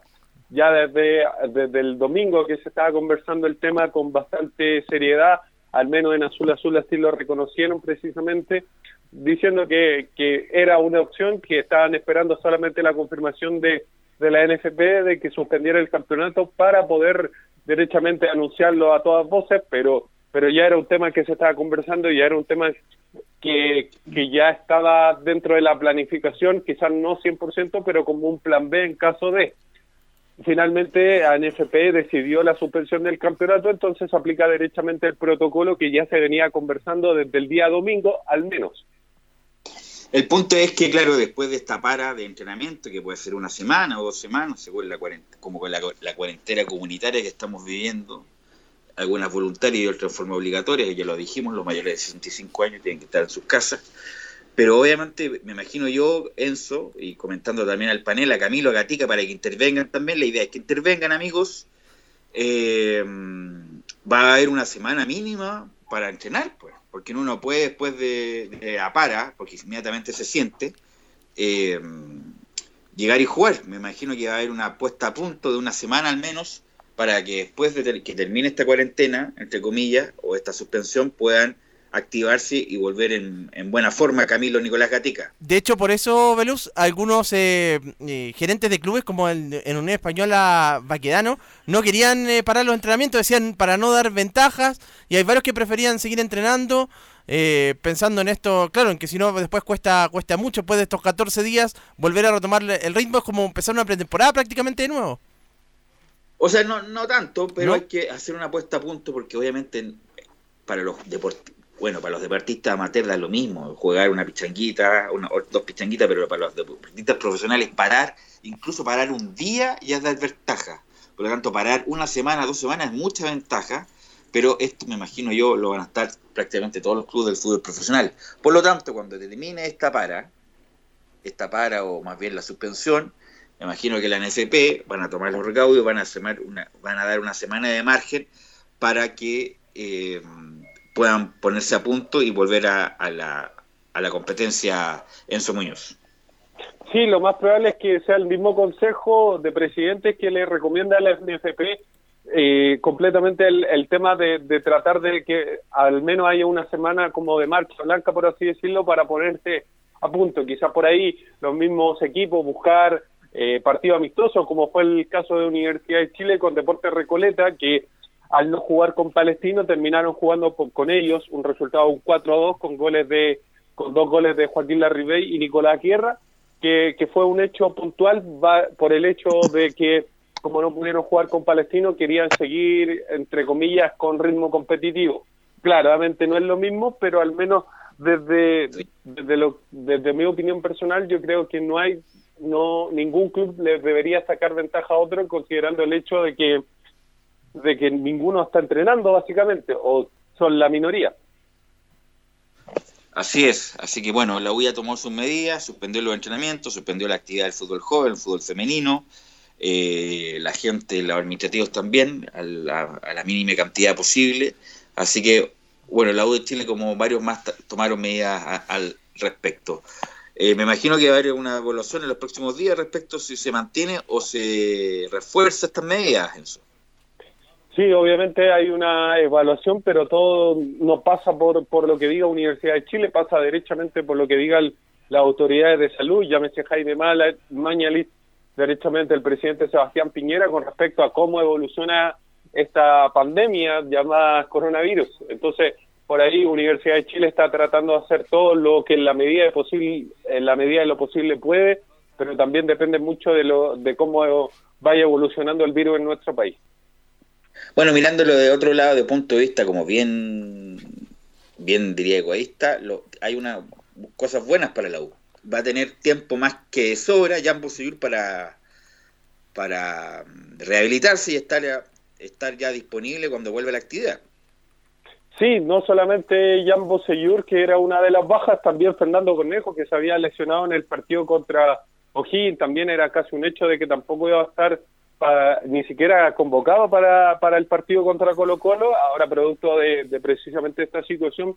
Ya desde, desde el domingo que se estaba conversando el tema con bastante seriedad, al menos en Azul Azul así lo reconocieron precisamente, diciendo que, que era una opción que estaban esperando solamente la confirmación de, de la NFP de que suspendiera el campeonato para poder derechamente anunciarlo a todas voces, pero pero ya era un tema que se estaba conversando y ya era un tema que, que ya estaba dentro de la planificación, quizás no 100%, pero como un plan B en caso de. Finalmente, ANFP decidió la suspensión del campeonato, entonces aplica derechamente el protocolo que ya se venía conversando desde el día domingo, al menos. El punto es que, claro, después de esta para de entrenamiento, que puede ser una semana o dos semanas, según la como con la, cuarentena comunitaria que estamos viviendo, algunas voluntarias y otras de forma obligatoria, ya lo dijimos, los mayores de 65 años tienen que estar en sus casas. Pero obviamente, me imagino yo, Enzo, y comentando también al panel, a Camilo, a Gatica, para que intervengan también, la idea es que intervengan, amigos. Eh, va a haber una semana mínima para entrenar, pues porque uno no puede después de, de para, porque inmediatamente se siente, eh, llegar y jugar. Me imagino que va a haber una puesta a punto de una semana al menos para que después de que termine esta cuarentena, entre comillas, o esta suspensión, puedan activarse y volver en, buena forma Camilo Nicolás Gatica. De hecho, por eso, Veluz, algunos eh, eh, gerentes de clubes, como en Unión Española Baquedano, no querían eh, parar los entrenamientos, decían para no dar ventajas, y hay varios que preferían seguir entrenando, pensando en esto, claro, en que si no después cuesta, cuesta mucho, después de estos 14 días, volver a retomar el ritmo es como empezar una pretemporada prácticamente de nuevo. O sea, no, no tanto, pero hay que hacer una puesta a punto porque obviamente para los deportistas bueno, para los deportistas amateurs da lo mismo, jugar una pichanguita, una, dos pichanguitas, pero para los deportistas profesionales parar, incluso parar un día ya es dar ventaja. Por lo tanto, parar una semana, dos semanas es mucha ventaja, pero esto me imagino yo lo van a estar prácticamente todos los clubes del fútbol profesional. Por lo tanto, cuando termine esta para, esta para o más bien la suspensión, me imagino que la NFP van a tomar los recaudos, van a, una, van a dar una semana de margen para que eh, puedan ponerse a punto y volver a, la, a la competencia Enzo Muñoz. Sí, lo más probable es que sea el mismo consejo de presidentes que le recomienda a la NFP eh, completamente el, tema de, tratar de que al menos haya una semana como de marcha blanca, por así decirlo, para ponerse a punto. Quizás por ahí los mismos equipos buscar eh, partidos amistosos, como fue el caso de Universidad de Chile con Deportes Recoleta, que al no jugar con Palestino terminaron jugando con ellos un resultado un 4 a 2 con goles de con dos goles de Joaquín Larribey y Nicolás Guerra que, que fue un hecho puntual va por el hecho de que como no pudieron jugar con Palestino, querían seguir, entre comillas, con ritmo competitivo. Claramente no es lo mismo, pero al menos desde, desde, lo, desde mi opinión personal, yo creo que no hay, no ningún club le debería sacar ventaja a otro considerando el hecho de que, de que ninguno está entrenando, básicamente, o son la minoría. Así es, así que bueno, la UIA tomó sus medidas, suspendió los entrenamientos, suspendió la actividad del fútbol joven, el fútbol femenino, eh, la gente, los administrativos también, a la, mínima cantidad posible. Así que, bueno, la U de Chile, como varios más, tomaron medidas al respecto. Eh, me imagino que va a haber una evaluación en los próximos días respecto si se mantiene o se refuerza estas medidas, Enzo. Sí, obviamente hay una evaluación, pero todo no pasa por, por lo que diga Universidad de Chile, pasa derechamente por lo que digan las autoridades de salud, llámese Jaime Mañalit, derechamente el presidente Sebastián Piñera con respecto a cómo evoluciona esta pandemia llamada coronavirus. Entonces, por ahí Universidad de Chile está tratando de hacer todo lo que en la medida de posible, en la medida de lo posible puede, pero también depende mucho de lo de cómo vaya evolucionando el virus en nuestro país. Bueno, mirándolo de otro lado, de punto de vista como bien, bien diría egoísta, lo, hay unas cosas buenas para la U va a tener tiempo más que sobra Jan Bosellur para, para rehabilitarse y estar, estar ya disponible cuando vuelva la actividad. Sí, no solamente Jan Bosellur, que era una de las bajas, también Fernando Cornejo, que se había lesionado en el partido contra O'Higgins, también era casi un hecho de que tampoco iba a estar ni siquiera convocado para, para el partido contra Colo Colo, ahora producto de precisamente esta situación,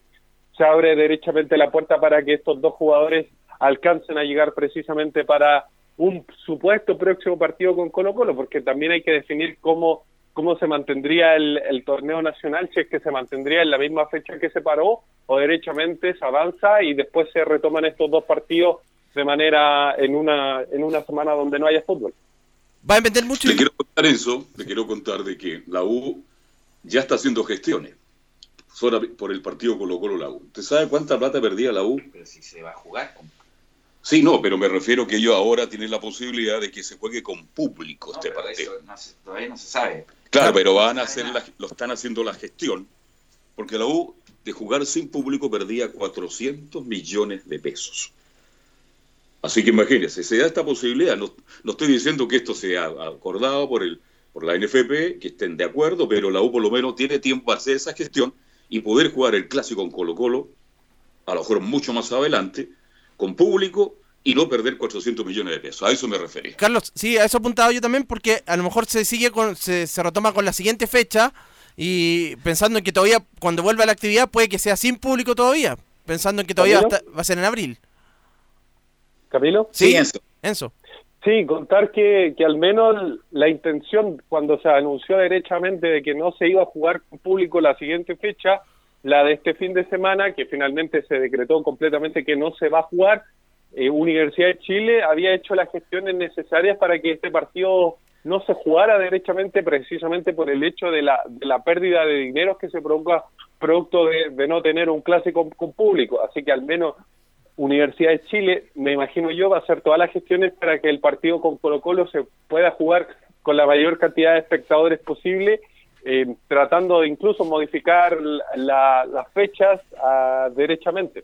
se abre derechamente la puerta para que estos dos jugadores alcancen a llegar precisamente para un supuesto próximo partido con Colo Colo, porque también hay que definir cómo, cómo se mantendría el, torneo nacional, si es que se mantendría en la misma fecha que se paró, o derechamente se avanza y después se retoman estos dos partidos de manera en una, en una semana donde no haya fútbol. Va a depender mucho. Le quiero contar eso, le quiero contar de que la U ya está haciendo gestiones por el partido Colo Colo la U. ¿Usted sabe cuánta plata perdía la U? Pero si se va a jugar, Sí, no, pero me refiero que ellos ahora tienen la posibilidad de que se juegue con público este partido. todavía no se sabe. Claro, pero van a hacer lo están haciendo la gestión, porque la U de jugar sin público perdía 400 millones de pesos. Así que imagínense, se da esta posibilidad. No, no estoy diciendo que esto sea acordado por, el, por la NFP, que estén de acuerdo, pero la U por lo menos tiene tiempo para hacer esa gestión y poder jugar el clásico con Colo Colo, a lo mejor mucho más adelante, con público y no perder 400 millones de pesos. A eso me referí. Carlos, sí, a eso apuntado yo también porque a lo mejor se sigue con, se, retoma con la siguiente fecha y pensando en que todavía cuando vuelva la actividad puede que sea sin público todavía, pensando en que todavía va, a ser en abril. Camilo? Sí, Enzo. Enzo. Sí, contar que, que al menos la intención cuando se anunció derechamente de que no se iba a jugar con público la siguiente fecha la de este fin de semana, que finalmente se decretó completamente que no se va a jugar, eh, Universidad de Chile había hecho las gestiones necesarias para que este partido no se jugara derechamente precisamente por el hecho de la, de la pérdida de dinero que se provoca producto de, no tener un clásico con público. Así que al menos Universidad de Chile, me imagino yo, va a hacer todas las gestiones para que el partido con Colo Colo se pueda jugar con la mayor cantidad de espectadores posible eh, tratando de incluso modificar las fechas uh, derechamente.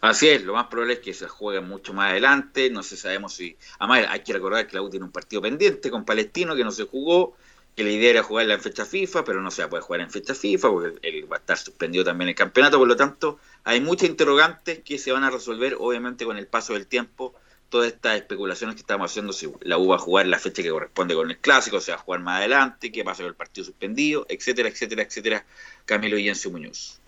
Así es, lo más probable es que se juegue mucho más adelante, no sé, sabemos si... Además, hay que recordar que la U tiene un partido pendiente con Palestino que no se jugó, que la idea era jugarla en fecha FIFA, pero no se va a poder jugar en fecha FIFA porque él va a estar suspendido también el campeonato, por lo tanto, hay muchas interrogantes que se van a resolver, obviamente, con el paso del tiempo todas estas especulaciones que estamos haciendo, si la U va a jugar la fecha que corresponde con el clásico, se va a jugar más adelante, qué pasa con el partido suspendido, etcétera, etcétera, etcétera, Camilo Yencio Muñoz.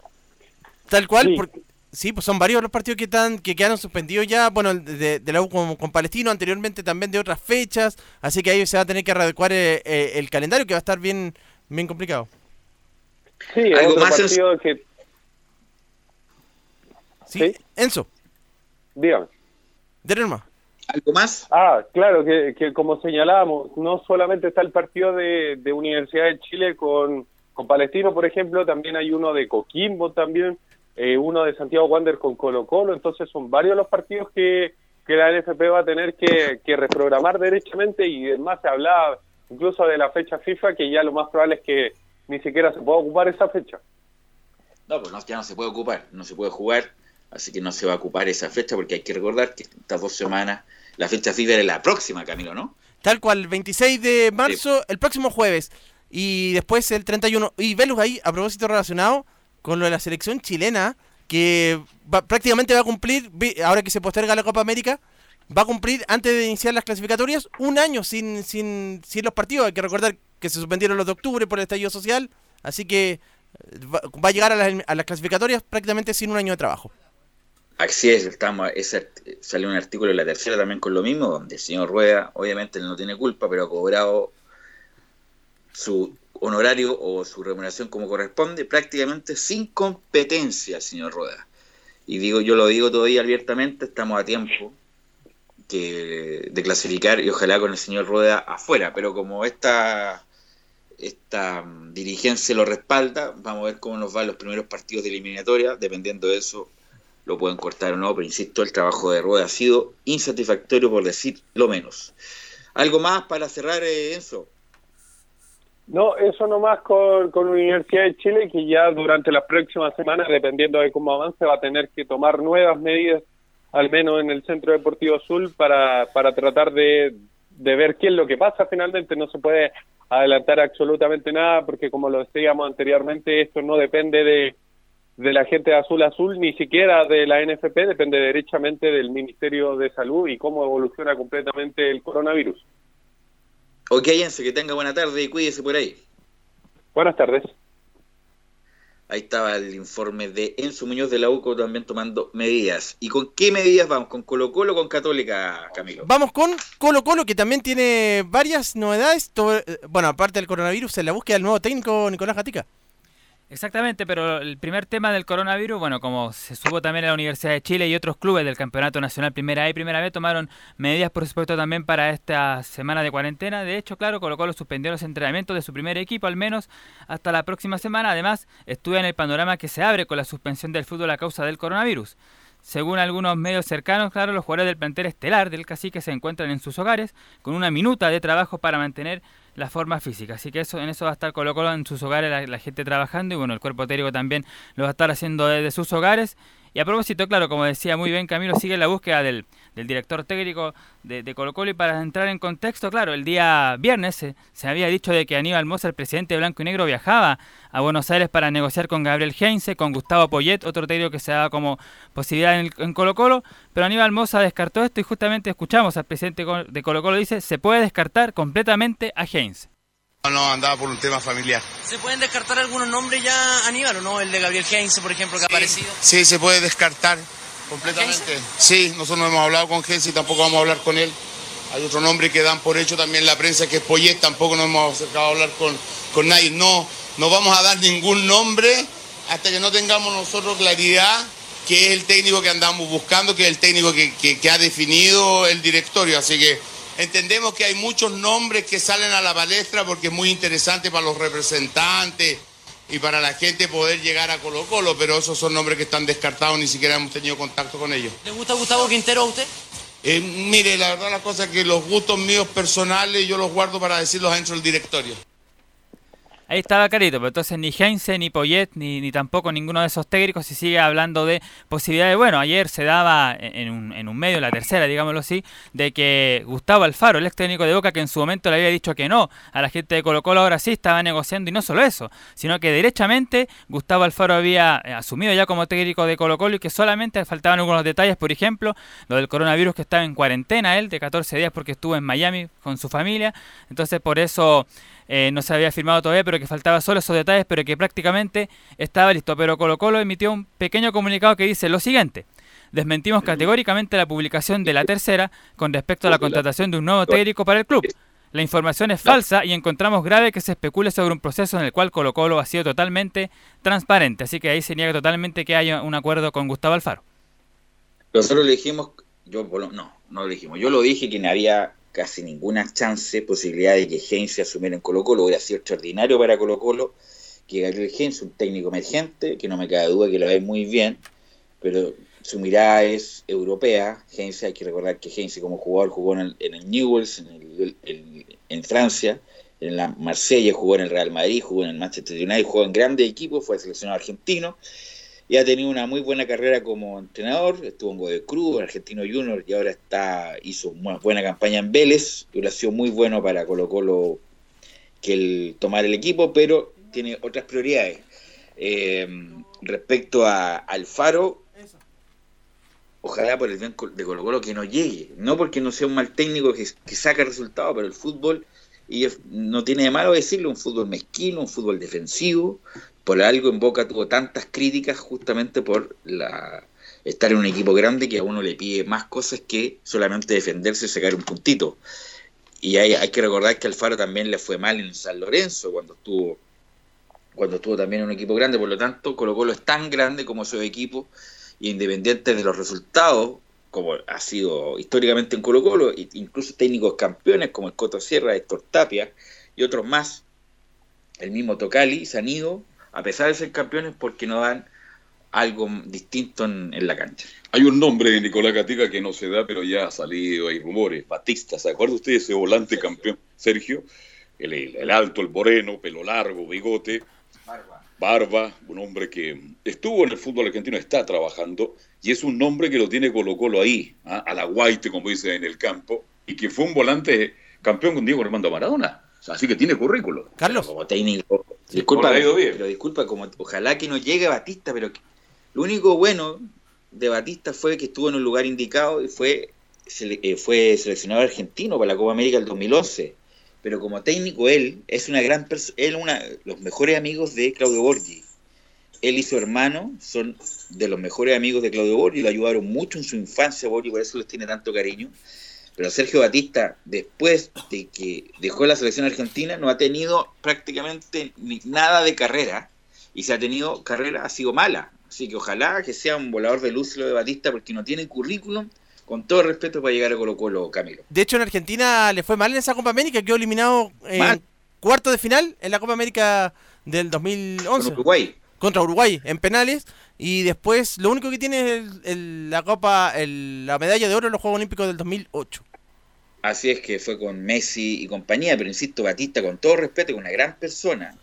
Tal cual, sí. Porque, sí, pues son varios los partidos que están que quedaron suspendidos ya, bueno, de, la U con, Palestino, anteriormente también de otras fechas, así que ahí se va a tener que readecuar eh, eh, el, calendario que va a estar bien, bien complicado. Sí, algo más partido que... ¿Sí? Enzo. Dígame. De norma. ¿Algo más? Ah, claro, que, que como señalábamos, no solamente está el partido de, de Universidad de Chile con, con Palestino, por ejemplo, también hay uno de Coquimbo también, eh, uno de Santiago Wander con Colo Colo, entonces son varios los partidos que, que la NFP va a tener que, que reprogramar derechamente y además se hablaba incluso de la fecha FIFA que ya lo más probable es que ni siquiera se pueda ocupar esa fecha. No, pues no, ya no se puede ocupar, no se puede jugar, así que no se va a ocupar esa fecha porque hay que recordar que estas dos semanas, la fecha FIFA era la próxima, Camilo, ¿no? Tal cual, 26 de marzo, el próximo jueves, y después el 31. Y Velus ahí, a propósito relacionado con lo de la selección chilena, que prácticamente va a cumplir, ahora que se posterga la Copa América, va a cumplir antes de iniciar las clasificatorias un año sin, sin, sin los partidos. Hay que recordar que se suspendieron los de octubre por el estallido social, así que eh, va, a llegar a las, a las, clasificatorias prácticamente sin un año de trabajo. Así es, estamos, ese, salió un artículo en la tercera también con lo mismo, donde el señor Rueda, obviamente no tiene culpa, pero ha cobrado su honorario o su remuneración como corresponde, prácticamente sin competencia, señor Rueda. Y digo, yo lo digo todavía abiertamente, estamos a tiempo que, de clasificar y ojalá con el señor Rueda afuera, pero como esta, esta dirigencia lo respalda, vamos a ver cómo nos van los primeros partidos de eliminatoria, dependiendo de eso lo pueden cortar o no, pero insisto, el trabajo de Rueda ha sido insatisfactorio por decir lo menos. ¿Algo más para cerrar, eh, Enzo? No, eso nomás con, con Universidad de Chile, que ya durante las próximas semanas, dependiendo de cómo avance, va a tener que tomar nuevas medidas, al menos en el Centro Deportivo Azul, para, para tratar de, de ver qué es lo que pasa finalmente. No se puede adelantar absolutamente nada, porque como lo decíamos anteriormente, esto no depende de, de la gente de Azul Azul, ni siquiera de la NFP, depende derechamente del Ministerio de Salud y cómo evoluciona completamente el coronavirus. Ok, Enzo, que tenga buena tarde y cuídese por ahí. Buenas tardes. Ahí estaba el informe de Enzo Muñoz de la UCO también tomando medidas. ¿Y con qué medidas vamos? ¿Con Colo Colo o con Católica, Camilo? Vamos con Colo Colo, que también tiene varias novedades. Eh, bueno, aparte del coronavirus, en la búsqueda del nuevo técnico Nicolás Gatica. Exactamente, pero el primer tema del coronavirus, bueno, como se supo también en la Universidad de Chile y otros clubes del Campeonato Nacional Primera A y Primera B tomaron medidas, por supuesto, también para esta semana de cuarentena. De hecho, claro, Colo Colo suspendió los entrenamientos de su primer equipo, al menos hasta la próxima semana. Además, en el panorama que se abre con la suspensión del fútbol a causa del coronavirus. Según algunos medios cercanos, claro, los jugadores del plantel estelar del cacique se encuentran en sus hogares con una minuta de trabajo para mantener la forma física. Así que eso en eso va a estar Colo Colo en sus hogares la, gente trabajando y bueno, el cuerpo técnico también lo va a estar haciendo desde sus hogares. Y a propósito, claro, como decía muy bien Camilo, sigue la búsqueda del, del director técnico de, de, Colo Colo y para entrar en contexto, claro, el día viernes se, se había dicho de que Aníbal Mosa, el presidente de Blanco y Negro, viajaba a Buenos Aires para negociar con Gabriel Heinze, con Gustavo Poyet, otro técnico que se da como posibilidad en, en, Colo Colo, pero Aníbal Mosa descartó esto y justamente escuchamos al presidente de Colo Colo, dice, se puede descartar completamente a Heinze. No, andaba por un tema familiar. ¿Se pueden descartar algunos nombres ya, Aníbal, o no? El de Gabriel Heinze, por ejemplo, que ha aparecido. Sí, se puede descartar completamente. Sí, nosotros no hemos hablado con y tampoco vamos a hablar con él. Hay otro nombre que dan por hecho también la prensa que es Poyet, tampoco nos hemos acercado a hablar con, con nadie. No, no vamos a dar ningún nombre hasta que no tengamos nosotros claridad que es el técnico que andamos buscando, que es el técnico que, que ha definido el directorio. Así que entendemos que hay muchos nombres que salen a la palestra porque es muy interesante para los representantes y para la gente poder llegar a Colo Colo, pero esos son nombres que están descartados, ni siquiera hemos tenido contacto con ellos. ¿Le gusta Gustavo Quintero a usted? Eh, mire, la verdad la cosa es que los gustos míos personales yo los guardo para decirlos dentro del directorio. Ahí estaba carito, pero entonces ni Heinze, ni Poyet, ni, ni tampoco ninguno de esos técnicos se sigue hablando de posibilidades. Bueno, ayer se daba en un, en un medio, la tercera, digámoslo así, de que Gustavo Alfaro, el ex técnico de Boca, que en su momento le había dicho que no a la gente de Colo Colo, ahora sí estaba negociando, y no solo eso, sino que derechamente Gustavo Alfaro había eh, asumido ya como técnico de Colo Colo y que solamente faltaban algunos detalles, por ejemplo, lo del coronavirus que estaba en cuarentena él de 14 días porque estuvo en Miami con su familia, entonces por eso eh, no se había firmado todavía, pero que faltaba solo esos detalles, pero que prácticamente estaba listo. Pero Colo Colo emitió un pequeño comunicado que dice lo siguiente. Desmentimos categóricamente la publicación de la tercera con respecto a la contratación de un nuevo técnico para el club. La información es falsa y encontramos grave que se especule sobre un proceso en el cual Colo Colo ha sido totalmente transparente. Así que ahí se niega totalmente que haya un acuerdo con Gustavo Alfaro. Nosotros le dijimos, yo no, no lo dijimos, yo lo dije que había casi ninguna chance, posibilidad de que Heinze asumiera en Colo Colo, hubiera sido extraordinario para Colo Colo, que Gabriel Heinze, un técnico emergente, que no me cabe duda que lo ve muy bien, pero su mirada es europea. Heinze, hay que recordar que Heinze como jugador jugó en el, en el Newells, en, el, en Francia, en la Marsella, jugó en el Real Madrid, jugó en el Manchester United, jugó en grandes equipos, fue seleccionado argentino y ha tenido una muy buena carrera como entrenador. Estuvo en Godoy Cruz, en Argentino Junior y ahora está hizo una buena campaña en Vélez. Ha sido muy bueno para Colo Colo que el tomar el equipo, pero tiene otras prioridades. Eh, respecto a Alfaro, ojalá por el bien de Colo Colo que no llegue, no porque no sea un mal técnico que, que saca resultados, pero el fútbol, y no tiene de malo decirlo, un fútbol mezquino, un fútbol defensivo, por algo en Boca tuvo tantas críticas justamente por la estar en un equipo grande que a uno le pide más cosas que solamente defenderse y sacar un puntito. Y hay, hay que recordar que Alfaro también le fue mal en San Lorenzo cuando estuvo cuando estuvo también en un equipo grande, por lo tanto Colo Colo es tan grande como su equipo y independiente de los resultados, como ha sido históricamente en Colo Colo, incluso técnicos campeones como el Coto Sierra, Héctor Tapia y otros más, el mismo Tocali, se han ido a pesar de ser campeones porque no dan algo distinto en, la cancha. Hay un nombre de Nicolás Gatica que no se da, pero ya ha salido, hay rumores. Batista, ¿se acuerda usted de ese volante campeón? Sergio, el, alto, el moreno, pelo largo, bigote, barba. un hombre que estuvo en el fútbol argentino, está trabajando, y es un nombre que lo tiene Colo Colo ahí, ¿ah? a la guaite, como dice en el campo, y que fue un volante campeón con Diego Armando Maradona. Así que tiene currículo. Carlos. Como técnico. Disculpa, pero disculpa, como ojalá que no llegue Batista, pero lo único bueno de Batista fue que estuvo en un lugar indicado y fue, eh, fue seleccionado argentino para la Copa América del 2011. Pero como técnico él es una gran persona, él una los mejores amigos de Claudio Borgi. Él y su hermano son de los mejores amigos de Claudio Borgi, lo ayudaron mucho en su infancia Borgi, por eso les tiene tanto cariño. Pero Sergio Batista, después de que dejó la selección argentina, no ha tenido prácticamente nada de carrera. Y si ha tenido carrera, ha sido mala. Así que ojalá que sea un volador de luz lo de Batista, porque no tiene currículum, con todo respeto, para llegar a Colo Colo, Camilo. De hecho, en Argentina le fue mal en esa Copa América, quedó eliminado en cuarto de final en la Copa América del 2011. Contra Uruguay. Contra Uruguay, en penales. Y después, lo único que tiene es la Copa, la medalla de oro en los Juegos Olímpicos del 2008. Así es que fue con Messi y compañía, pero insisto, Batista, con todo respeto, es una gran persona,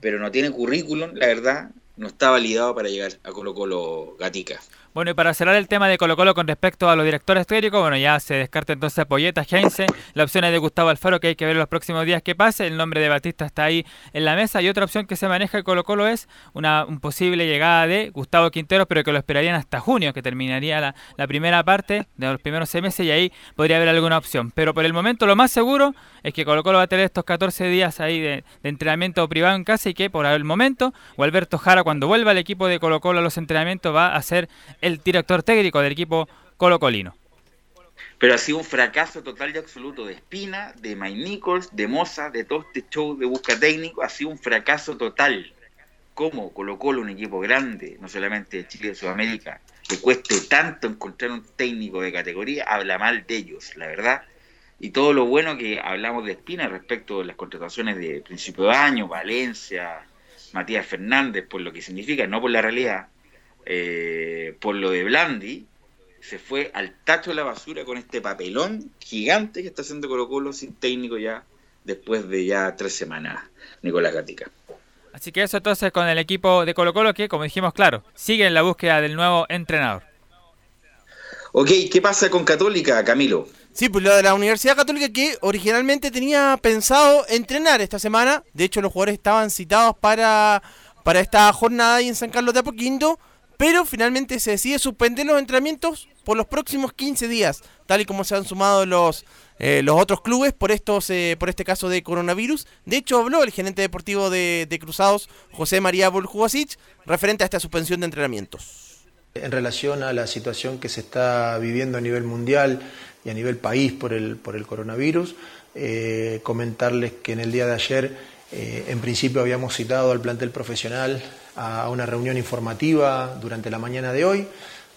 pero no tiene currículum, la verdad, no está validado para llegar a Colo Colo Gatica. Bueno, y para cerrar el tema de Colo Colo con respecto a los directores técnicos, bueno, ya se descarta entonces Polleta, Heinze, la opción es de Gustavo Alfaro, que hay que ver los próximos días que pase, el nombre de Batista está ahí en la mesa, y otra opción que se maneja en Colo Colo es una un posible llegada de Gustavo Quintero, pero que lo esperarían hasta junio, que terminaría la, la primera parte de los primeros seis meses, y ahí podría haber alguna opción. Pero por el momento lo más seguro es que Colo Colo va a tener estos 14 días ahí de, de entrenamiento privado en casa, y que por el momento, o Alberto Jara, cuando vuelva el equipo de Colo Colo a los entrenamientos, va a ser el director técnico del equipo colocolino. Pero ha sido un fracaso total y absoluto de Espina, de Mike Nichols, de Moza, de todo este show de busca técnico. Ha sido un fracaso total. ¿Cómo Colo Colo, un equipo grande, no solamente de Chile, de Sudamérica, le cueste tanto encontrar un técnico de categoría? Habla mal de ellos, la verdad. Y todo lo bueno que hablamos de Espina respecto de las contrataciones de principio de año, Valencia, Matías Fernández, por lo que significa, no por la realidad eh, por lo de Blandi, se fue al tacho de la basura con este papelón gigante que está haciendo Colo Colo sin técnico ya después de ya tres semanas, Nicolás Gatica. Así que eso entonces con el equipo de Colo Colo que, como dijimos, claro, sigue en la búsqueda del nuevo entrenador. Ok, ¿qué pasa con Católica, Camilo? Sí, pues lo de la Universidad Católica que originalmente tenía pensado entrenar esta semana. De hecho, los jugadores estaban citados para, para esta jornada ahí en San Carlos de Apoquindo pero finalmente se decide suspender los entrenamientos por los próximos 15 días, tal y como se han sumado los, eh, los otros clubes por, estos, eh, por este caso de coronavirus. De hecho, habló el gerente deportivo de, Cruzados, José María Boljubasic, referente a esta suspensión de entrenamientos. En relación a la situación que se está viviendo a nivel mundial y a nivel país por el, por el coronavirus, eh, comentarles que en el día de ayer en principio habíamos citado al plantel profesional a una reunión informativa durante la mañana de hoy.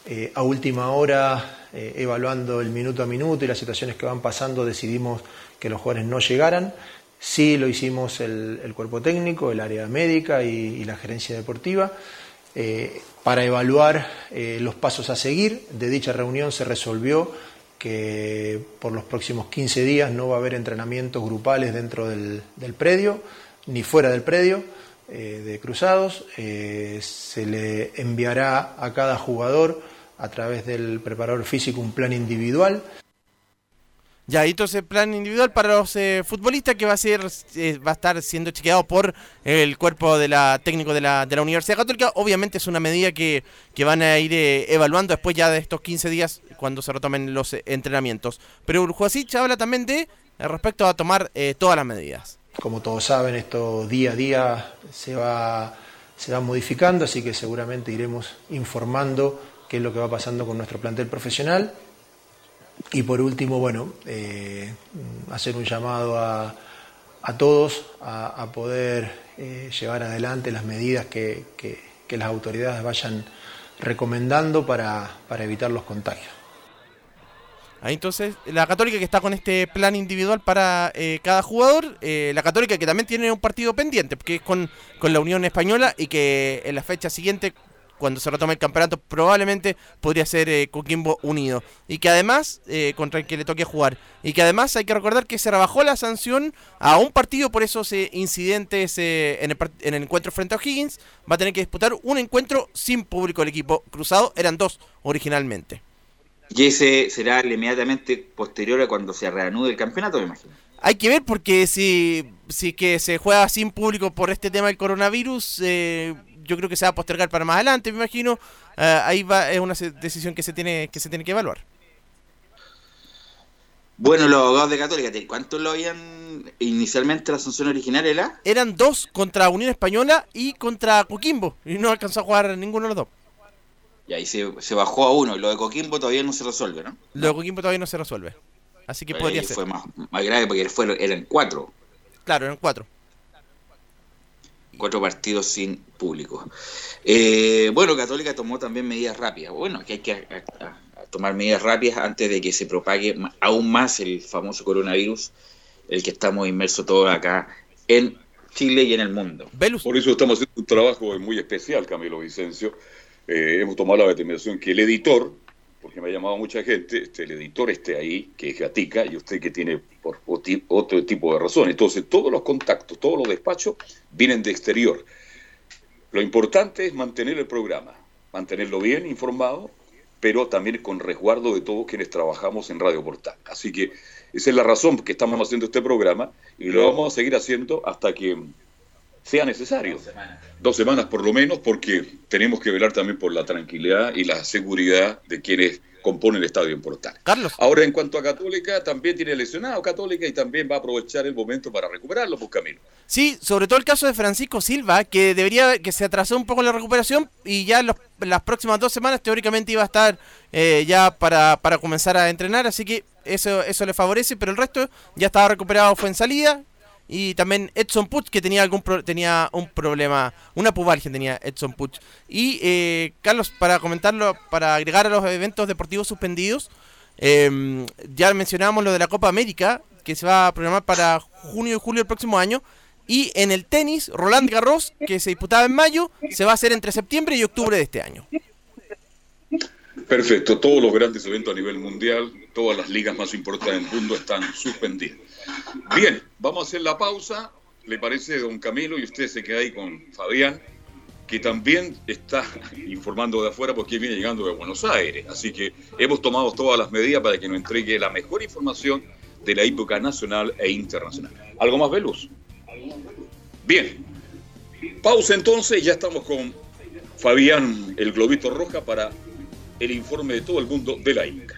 Eh, a última hora, eh, evaluando el minuto a minuto y las situaciones que van pasando, decidimos que los jugadores no llegaran. Sí lo hicimos el, cuerpo técnico, el área médica y, la gerencia deportiva. para evaluar los pasos a seguir. De dicha reunión se resolvió que por los próximos 15 días no va a haber entrenamientos grupales dentro del, predio ni fuera del predio de cruzados. se le enviará a cada jugador a través del preparador físico un plan individual ya, entonces plan individual para los eh, futbolistas que va a ser eh, va a estar siendo chequeado por el cuerpo de la técnico de la, de la Universidad Católica. Obviamente es una medida que, que van a ir eh, evaluando después ya de estos 15 días cuando se retomen los entrenamientos. Pero Urjuasic habla también de respecto a tomar todas las medidas. Como todos saben, esto día a día se va, se va modificando, así que seguramente iremos informando qué es lo que va pasando con nuestro plantel profesional y por último, bueno, eh, hacer un llamado a, a todos a, poder eh, llevar adelante las medidas que, que, las autoridades vayan recomendando para, para evitar los contagios. Ahí entonces, la Católica que está con este plan individual para eh, cada jugador, la Católica que también tiene un partido pendiente, que es con, con la Unión Española y que en la fecha siguiente cuando se retome el campeonato, probablemente podría ser eh, Coquimbo Unido. Y que además, eh, contra el que le toque jugar. Y que además hay que recordar que se rebajó la sanción a un partido por esos eh, incidentes en, el, encuentro frente a O'Higgins. Va a tener que disputar un encuentro sin público el equipo cruzado. Eran dos originalmente. Y ese será inmediatamente posterior a cuando se reanude el campeonato, me imagino. Hay que ver porque si, si que se juega sin público por este tema del coronavirus, eh, yo creo que se va a postergar para más adelante, me imagino. Eh, ahí va, es una decisión que se tiene que se tiene que evaluar. Bueno, los abogados de Católica, ¿cuántos lo habían inicialmente la sanción original era? Eran dos contra Unión Española y contra Coquimbo, y no alcanzó a jugar ninguno de los dos. Y ahí se, bajó a uno, y lo de Coquimbo todavía no se resuelve, ¿no? Lo de Coquimbo todavía no se resuelve. Así que podría ser. Fue más, más grave porque fue, eran cuatro. Claro, eran cuatro cuatro partidos sin público. Eh, bueno, Católica tomó también medidas rápidas. Bueno, que hay que tomar medidas rápidas antes de que se propague aún más el famoso coronavirus, el que estamos inmersos todos acá en Chile y en el mundo. Por eso estamos haciendo un trabajo muy especial, Camilo Vicencio. Eh, hemos tomado la determinación que el editor, porque me ha llamado mucha gente, este, el editor esté ahí, que es Gatica, y usted que tiene por otro tipo de razones. Entonces, todos los contactos, todos los despachos vienen de exterior. Lo importante es mantener el programa, mantenerlo bien informado, pero también con resguardo de todos quienes trabajamos en Radio Portal. Así que esa es la razón que estamos haciendo este programa y lo vamos a seguir haciendo hasta que sea necesario. Dos semanas. por lo menos, porque tenemos que velar también por la tranquilidad y la seguridad de quienes componen el estadio en Portal. Carlos. Ahora, en cuanto a Católica, también tiene lesionado Católica y también va a aprovechar el momento para recuperarlo, por camino. Sí, sobre todo el caso de Francisco Silva, que debería, que se atrasó un poco la recuperación y ya los, las próximas dos semanas teóricamente iba a estar eh, ya para, para comenzar a entrenar, así que eso, eso le favorece, pero el resto ya estaba recuperado, fue en salida, y también Edson Puch, que tenía algún tenía un problema, una pubalgia tenía Edson Puch. Y eh, Carlos, para comentarlo, para agregar a los eventos deportivos suspendidos, em, ya mencionábamos lo de la Copa América, que se va a programar para junio y julio del próximo año. Y en el tenis, Roland Garros, que se disputaba en mayo, se va a hacer entre septiembre y octubre de este año. Perfecto, todos los grandes eventos a nivel mundial, todas las ligas más importantes del mundo están suspendidas. Bien, vamos a hacer la pausa. ¿Le parece, don Camilo? Y usted se queda ahí con Fabián, que también está informando de afuera porque viene llegando de Buenos Aires. Así que hemos tomado todas las medidas para que nos entregue la mejor información de la época nacional e internacional. ¿Algo más, Veluz? Bien. Pausa entonces, ya estamos con Fabián, el Globito Roja, para el informe de todo el mundo de la Inca.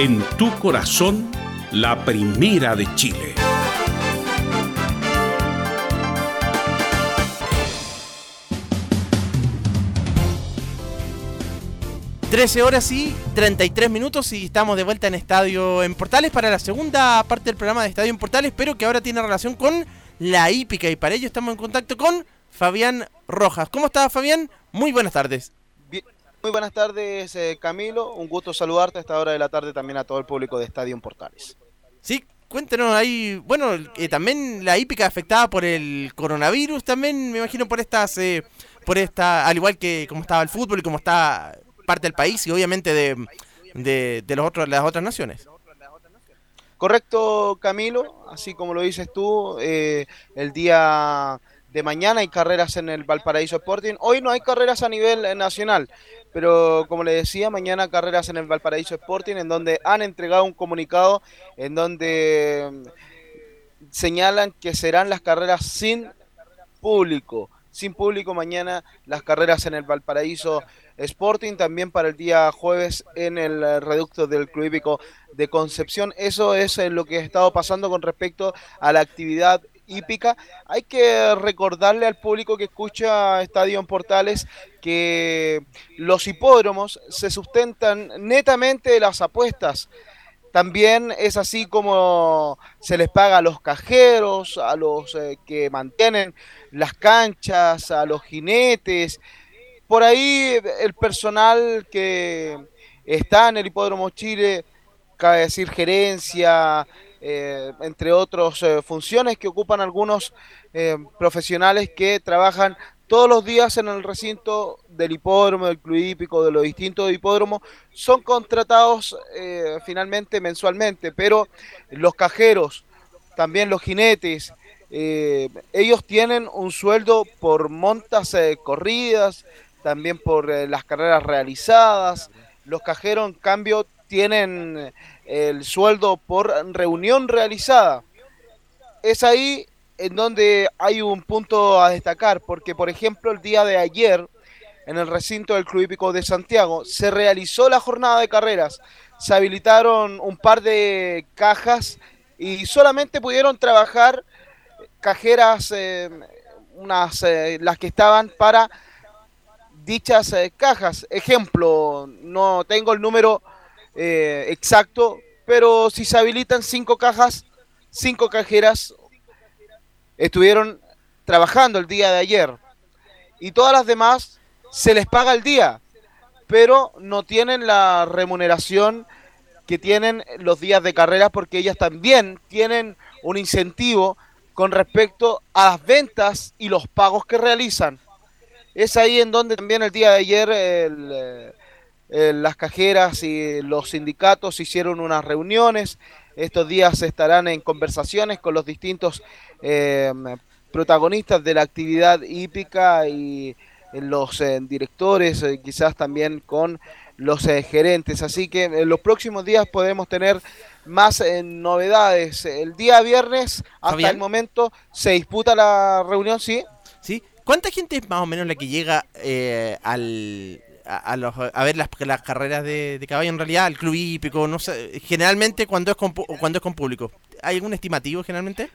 en tu corazón, la primera de Chile. Trece horas y 33 minutos y estamos de vuelta en Estadio en Portales para la segunda parte del programa de Estadio en Portales, pero que ahora tiene relación con la hípica y para ello estamos en contacto con Fabián Rojas. ¿Cómo está Fabián? Muy buenas tardes. Muy buenas tardes, eh, Camilo. Un gusto saludarte a esta hora de la tarde también a todo el público de Estadio Portales. Sí, cuéntenos ahí. Bueno, eh, también la hípica afectada por el coronavirus, también me imagino por estas, eh, por esta, al igual que como estaba el fútbol y como está parte del país y obviamente de, de, de los otros, las otras naciones. Correcto, Camilo. Así como lo dices tú, el día de mañana hay carreras en el Valparaíso Sporting. Hoy no hay carreras a nivel nacional, pero como le decía, mañana carreras en el Valparaíso Sporting, en donde han entregado un comunicado en donde mm, señalan que serán las carreras sin público. Sin público mañana las carreras en el Valparaíso Sporting, también para el día jueves en el reducto del Club Hípico de Concepción. Eso es eh, lo que ha estado pasando con respecto a la actividad Hay que recordarle al público que escucha Estadio en Portales que los hipódromos se sustentan netamente de las apuestas. También es así como se les paga a los cajeros, a los eh, que mantienen las canchas, a los jinetes. Por ahí el personal que está en el Hipódromo Chile, cabe decir gerencia, eh, entre otras eh, funciones que ocupan algunos eh, profesionales que trabajan todos los días en el recinto del hipódromo, del club hípico, de los distintos hipódromos, son contratados finalmente mensualmente, pero los cajeros, también los jinetes, ellos tienen un sueldo por montas corridas, también por las carreras realizadas, los cajeros en cambio tienen el sueldo por reunión realizada. Es ahí en donde hay un punto a destacar, porque por ejemplo el día de ayer, en el recinto del Club Hípico de Santiago, se realizó la jornada de carreras, se habilitaron un par de cajas y solamente pudieron trabajar cajeras, eh, unas, eh, las que estaban para dichas eh, cajas. Ejemplo, no tengo el número exacto, pero si se habilitan cinco cajas, cinco cajeras estuvieron trabajando el día de ayer y todas las demás se les paga el día, pero no tienen la remuneración que tienen los días de carrera porque ellas también tienen un incentivo con respecto a las ventas y los pagos que realizan. Es ahí en donde también el día de ayer eh, las cajeras y los sindicatos hicieron unas reuniones. Estos días estarán en conversaciones con los distintos eh, protagonistas de la actividad hípica y los eh, directores, quizás también con los gerentes. Así que en los próximos días podemos tener más novedades. El día viernes, hasta el momento, se disputa la reunión, ¿sí? Sí. ¿Cuánta gente es más o menos la que llega eh, al, a, los, a, ver las, las carreras de, caballo en realidad, al club hípico? No sé, generalmente cuando es con, cuando es con público. ¿Hay algún estimativo generalmente?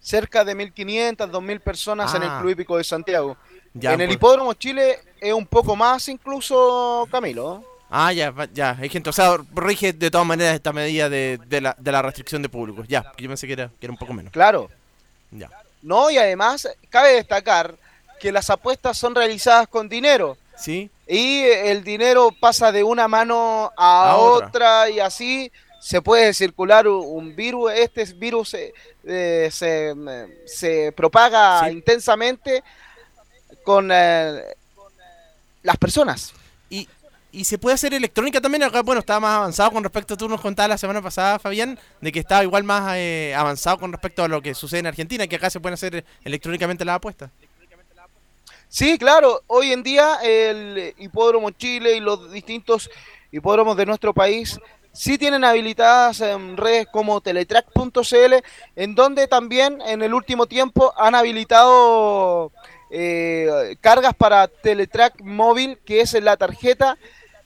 Cerca de 1.500, 2.000 personas en el ah. club hípico de Santiago en el pues. Hipódromo Chile es un poco más incluso, Camilo. Ah, ya, ya. Hay gente, o sea, rige de todas maneras esta medida de, la, de la restricción de públicos. Ya, yo pensé que era, que era un poco menos. Claro. Ya. No, y además cabe destacar que las apuestas son realizadas con dinero. Sí. Y el dinero pasa de una mano a, otra. y así se puede circular un virus. Este virus eh, eh, se, se, propaga intensamente con eh, las personas. Y, y se puede hacer electrónica también. Acá, bueno, estaba más avanzado con respecto a tú nos contabas la semana pasada, Fabián, de que estaba igual más eh, avanzado con respecto a lo que sucede en Argentina, que acá se pueden hacer electrónicamente las apuestas. Sí, claro. Hoy en día el hipódromo Chile y los distintos hipódromos de nuestro país sí tienen habilitadas en redes como teletrack.cl, en donde también en el último tiempo han habilitado eh, cargas para Teletrack móvil, que es la tarjeta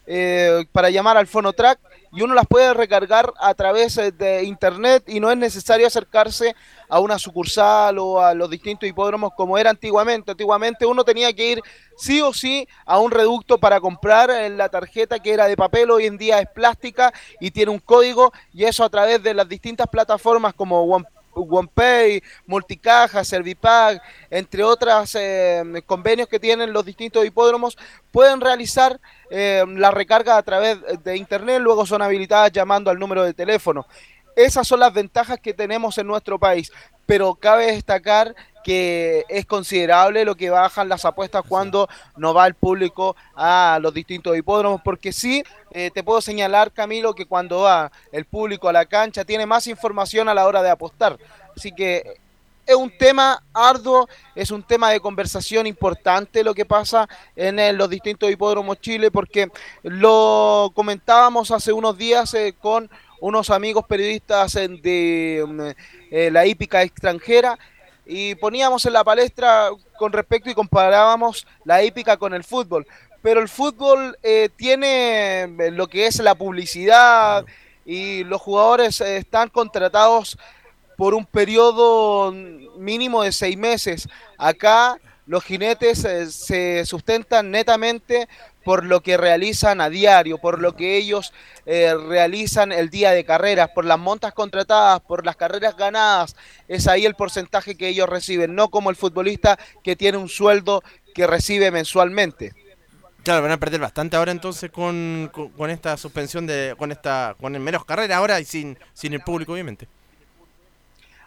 eh, para llamar al Fonotrack, y uno las puede recargar a través eh, de internet y no es necesario acercarse a una sucursal o a los distintos hipódromos como era antiguamente. Antiguamente uno tenía que ir sí o sí a un reducto para comprar la tarjeta que era de papel, hoy en día es plástica y tiene un código y eso a través de las distintas plataformas como One OnePay, Multicaja, Servipack, entre otros eh, convenios que tienen los distintos hipódromos, pueden realizar eh, la recarga a través de internet, luego son habilitadas llamando al número de teléfono. Esas son las ventajas que tenemos en nuestro país, pero cabe destacar que es considerable lo que bajan las apuestas cuando no va el público a los distintos hipódromos, porque sí, eh, te puedo señalar, Camilo, que cuando va el público a la cancha tiene más información a la hora de apostar. Así que es un tema arduo, es un tema de conversación importante lo que pasa en los distintos hipódromos Chile, porque lo comentábamos hace unos días eh, con unos amigos periodistas de mm, eh, la hípica extranjera y poníamos en la palestra con respecto y comparábamos la hípica con el fútbol. Pero el fútbol eh, tiene eh, lo que es la publicidad y los jugadores eh, están contratados por un periodo mínimo de seis meses. Acá los jinetes se sustentan netamente por lo que realizan a diario, por lo que ellos eh, realizan el día de carreras, por las montas contratadas, por las carreras ganadas. Es ahí el porcentaje que ellos reciben, no como el futbolista que tiene un sueldo que recibe mensualmente. Claro, van a perder bastante ahora entonces con, con, esta suspensión de con esta con menos carreras ahora y sin sin el público obviamente.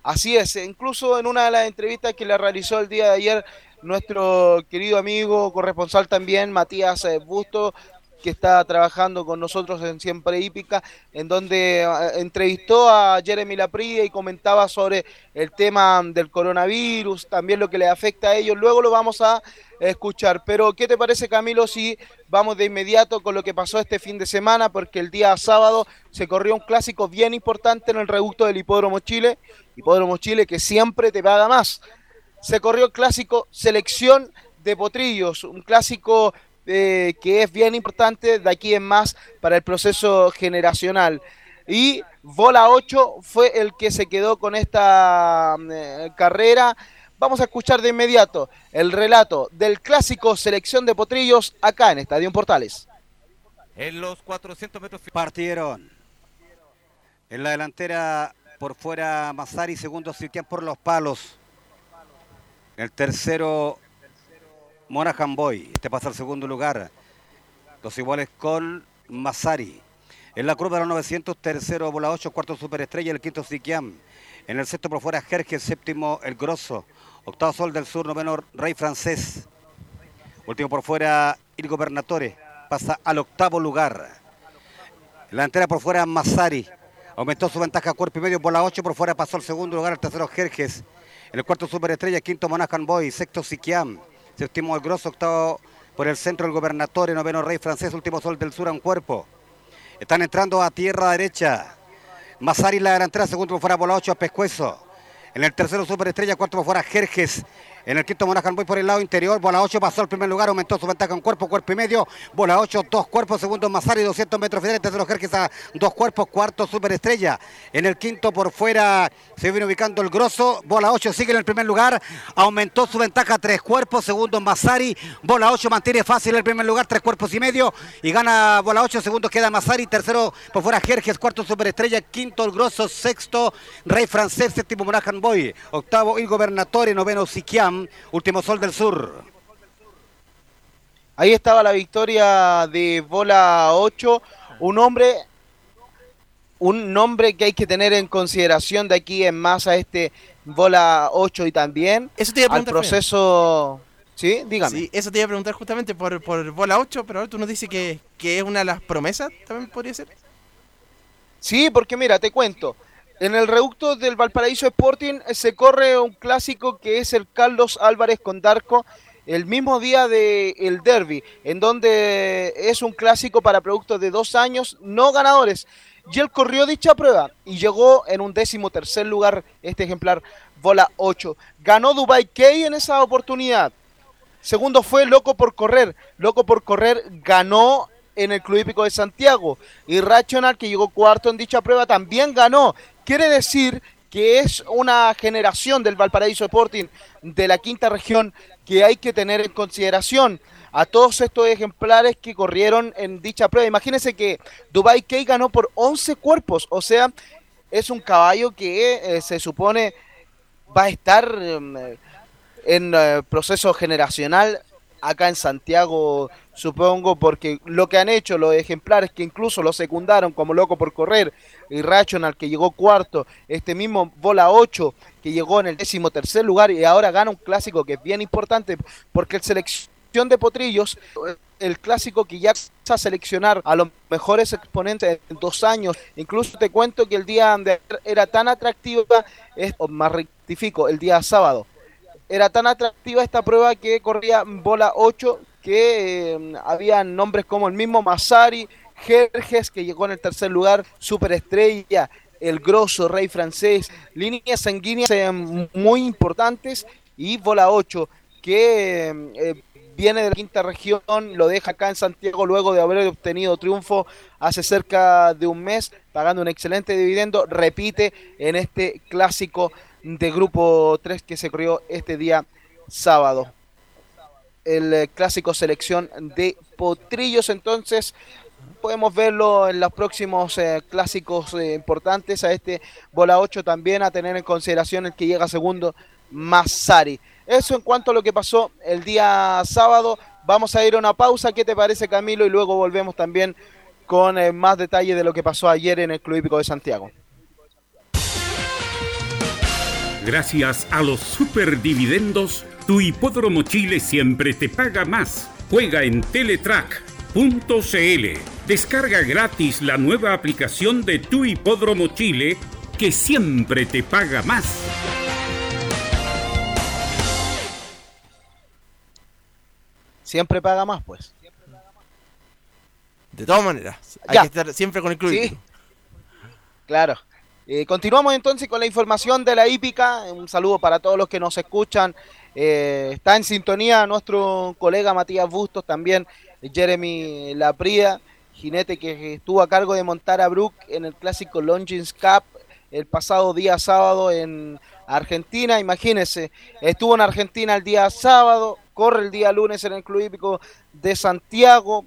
Así es, incluso en una de las entrevistas que le realizó el día de ayer nuestro querido amigo corresponsal también, Matías eh, Busto, que está trabajando con nosotros en Siempre Hípica, en donde eh, entrevistó a Jeremy Lapria y comentaba sobre el tema del coronavirus, también lo que le afecta a ellos. Luego lo vamos a escuchar. Pero, ¿qué te parece, Camilo, si vamos de inmediato con lo que pasó este fin de semana? Porque el día sábado se corrió un clásico bien importante en el reducto del Hipódromo Chile. Hipódromo Chile que siempre te paga más se corrió el clásico Selección de Potrillos, un clásico eh, que es bien importante de aquí en más para el proceso generacional. Y Bola 8 fue el que se quedó con esta eh, carrera. Vamos a escuchar de inmediato el relato del clásico Selección de Potrillos acá en Estadio Portales. En los 400 metros partieron. En la delantera por fuera Mazari, segundo Siquian por los palos. El tercero Monahan Boy. Este pasa al segundo lugar. Los iguales con Mazari. En la curva de los 900, tercero Bola 8, cuarto Superestrella, el quinto Siquiam. En el sexto por fuera Jerge, séptimo El Grosso. Octavo Sol del Sur, noveno Rey Francés. Último por fuera Il Gobernatore. Pasa al octavo lugar. En la entera por fuera Mazari. Aumentó su ventaja cuerpo y medio. Bola 8 por fuera pasó al segundo lugar. El tercero Jerjes. En el cuarto Superestrella, quinto Monahan Boy. Sexto Siquiam. Séptimo El Grosso. Octavo por el centro el Gobernatore. Noveno Rey Francés. Último Sol del Sur a un cuerpo. Están entrando a tierra derecha. Mazari la delantera, segundo por fuera, bola 8 a Pescuezo. En el tercero, Superestrella, cuarto por fuera, Jerjes. En el quinto, Monajan Boy por el lado interior. Bola 8 pasó al primer lugar, aumentó su ventaja en cuerpo, cuerpo y medio. Bola 8, dos cuerpos. Segundo, Mazari, 200 metros finales. Tercero, Jerjes a dos cuerpos. Cuarto, Superestrella. En el quinto, por fuera, se viene ubicando el grosso. Bola 8 sigue en el primer lugar. Aumentó su ventaja tres cuerpos. Segundo, Mazari. Bola 8 mantiene fácil el primer lugar, tres cuerpos y medio. Y gana Bola 8. Segundo queda Mazari. Tercero, por fuera, Jerjes. Cuarto, Superestrella. Quinto, el grosso. Sexto, Rey Francés. Séptimo, Monajan Boy. Octavo, Il Gobernatore. Noveno, Siquiam. Último Sol del Sur. Ahí estaba la victoria de Bola 8. Un hombre, un nombre que hay que tener en consideración de aquí en más a este Bola 8 y también eso te iba a al proceso... Sí, dígame. Sí, eso te iba a preguntar justamente por, por Bola 8, pero ahora tú nos dices que, que es una de las promesas, también podría ser. Sí, porque mira, te cuento. En el reducto del Valparaíso Sporting se corre un clásico que es el Carlos Álvarez con Darco el mismo día del el derby, en donde es un clásico para productos de dos años no ganadores. Y él corrió dicha prueba y llegó en un décimo tercer lugar este ejemplar bola 8. Ganó Dubai Key en esa oportunidad. Segundo fue Loco por Correr. Loco por Correr ganó en el Club Hípico de Santiago. Y Rational, que llegó cuarto en dicha prueba, también ganó. Quiere decir que es una generación del Valparaíso Sporting de la quinta región que hay que tener en consideración a todos estos ejemplares que corrieron en dicha prueba. Imagínense que Dubai Key ganó por 11 cuerpos, o sea, es un caballo que eh, se supone va a estar em, en eh, proceso generacional acá en Santiago, supongo, porque lo que han hecho los ejemplares que incluso lo secundaron como loco por correr, y Rational que llegó cuarto, este mismo Bola 8 que llegó en el décimo tercer lugar y ahora gana un clásico que es bien importante porque el selección de potrillos, el clásico que ya a seleccionar a los mejores exponentes en dos años, incluso te cuento que el día de era tan atractiva, es, más rectifico, el día sábado, era tan atractiva esta prueba que corría bola 8 que eh, había nombres como el mismo Masari, Jerjes que llegó en el tercer lugar, Superestrella, El Grosso, Rey Francés, líneas sanguíneas eh, muy importantes y bola 8 que eh, viene de la quinta región, lo deja acá en Santiago luego de haber obtenido triunfo hace cerca de un mes, pagando un excelente dividendo, repite en este clásico de grupo 3 que se corrió este día sábado. El eh, clásico selección de Potrillos, entonces podemos verlo en los próximos eh, clásicos eh, importantes. A este bola 8 también a tener en consideración el que llega segundo, Massari. Eso en cuanto a lo que pasó el día sábado. Vamos a ir a una pausa. ¿Qué te parece, Camilo? Y luego volvemos también con más detalle de lo que pasó ayer en el Club Hípico de Santiago. Gracias a los superdividendos, tu hipódromo Chile siempre te paga más. Juega en Teletrack.cl. Descarga gratis la nueva aplicación de tu hipódromo Chile que siempre te paga más. Siempre paga más, pues. De todas maneras, hay que estar siempre con el club. Sí. Claro. Eh, continuamos entonces con la información de la hípica. Un saludo para todos los que nos escuchan. Eh, está en sintonía nuestro colega Matías Bustos también Jeremy Lapria, jinete que estuvo a cargo de montar a Brook en el clásico Longines Cup el pasado día sábado en Argentina. Imagínense, estuvo en Argentina el día sábado, corre el día lunes en el Club Hípico de Santiago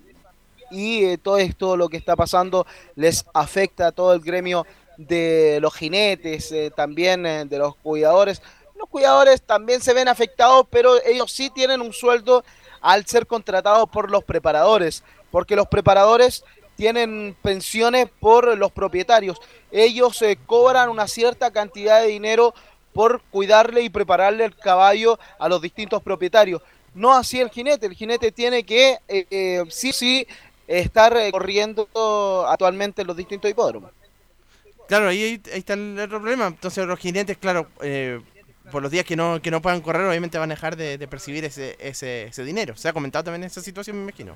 y eh, todo esto lo que está pasando les afecta a todo el gremio de los jinetes, eh, también eh, de los cuidadores. Los cuidadores también se ven afectados, pero ellos sí tienen un sueldo al ser contratados por los preparadores, porque los preparadores tienen pensiones por los propietarios. Ellos eh, cobran una cierta cantidad de dinero por cuidarle y prepararle el caballo a los distintos propietarios. No así el jinete, el jinete tiene que sí, sí estar corriendo actualmente en los distintos hipódromos. Claro, ahí, está el problema. Entonces los jinetes, claro, por los días que no, que no puedan correr, obviamente van a dejar de, de percibir ese, ese, ese dinero. Se ha comentado también esa situación, me imagino.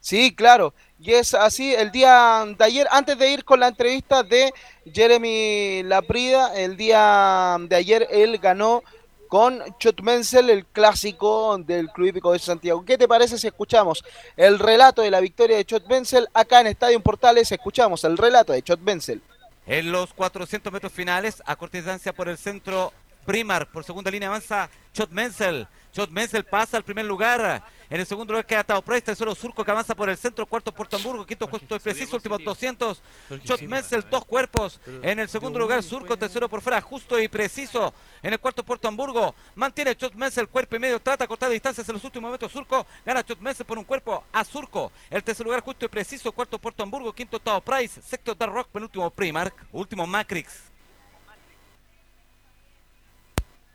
Sí, claro. Y es así, el día de ayer, antes de ir con la entrevista de Jeremy Laprida, el día de ayer él ganó con Chot Menzel, el clásico del Club Hípico de Santiago. ¿Qué te parece si escuchamos el relato de la victoria de Chot Menzel acá en Estadio Portales? Escuchamos el relato de Chot Menzel. En los 400 metros finales, a corta distancia por el centro Primar, por segunda línea avanza Chot Menzel. Chot Menzel pasa al primer lugar. En el segundo lugar queda Tao Price, tercero Surco que avanza por el centro, cuarto Puerto Hamburgo, quinto justo y preciso, últimos 200. Chot Menzel, dos cuerpos. En el segundo lugar Surco, tercero por fuera, justo y preciso. En el cuarto Puerto Hamburgo mantiene Chot Menzel, cuerpo y medio, trata a cortar distancias en los últimos metros. Surco gana Chot Menzel por un cuerpo a Surco. El tercer lugar justo y preciso, cuarto Puerto Hamburgo, quinto Tao Price, sexto Dark Rock, penúltimo Primark, último Matrix.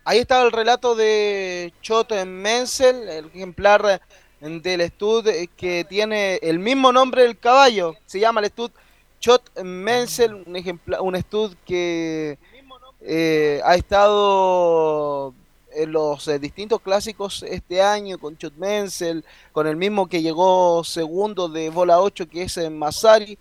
Ahí estaba el relato de Chot Menzel, el ejemplar del Stud que tiene el mismo nombre del caballo. Se llama el Stud Chot Menzel, un, un Stud que eh, ha estado en los eh, distintos clásicos este año con Chot Menzel, con el mismo que llegó segundo de bola 8 que es en Masari.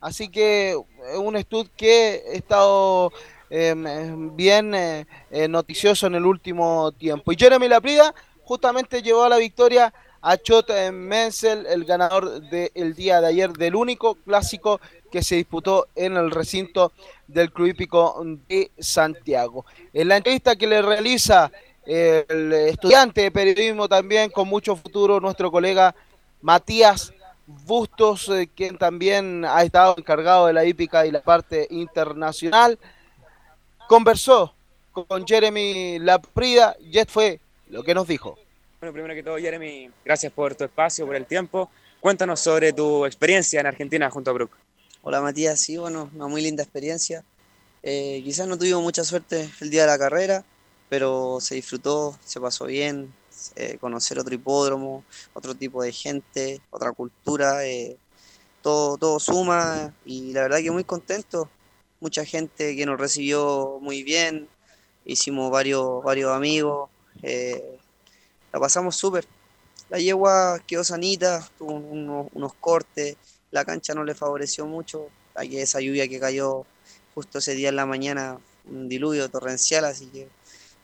Así que es un Stud que ha estado bien eh, eh, noticioso en el último tiempo. Y Jeremy Laprida justamente llevó a la victoria a Chot Menzel, el ganador del día de ayer del único clásico que se disputó en el recinto del Club Hípico de Santiago. En la entrevista que le realiza el estudiante de periodismo también con mucho futuro, nuestro colega Matías Bustos, eh, quien también ha estado encargado de la hípica y la parte internacional, conversó con Jeremy Laprida y esto fue lo que nos dijo. Bueno, primero que todo, Jeremy, gracias por tu espacio, por el tiempo. Cuéntanos sobre tu experiencia en Argentina junto a Brook. Hola Matías, sí, bueno, una muy linda experiencia. Eh, quizás no tuvimos mucha suerte el día de la carrera, pero se disfrutó, se pasó bien, eh, conocer otro hipódromo, otro tipo de gente, otra cultura, eh, todo, todo suma y la verdad que muy contento mucha gente que nos recibió muy bien, hicimos varios, varios amigos, eh, la pasamos súper. La yegua quedó sanita, tuvo unos, cortes, la cancha no le favoreció mucho, hay esa lluvia que cayó justo ese día en la mañana, un diluvio torrencial, así que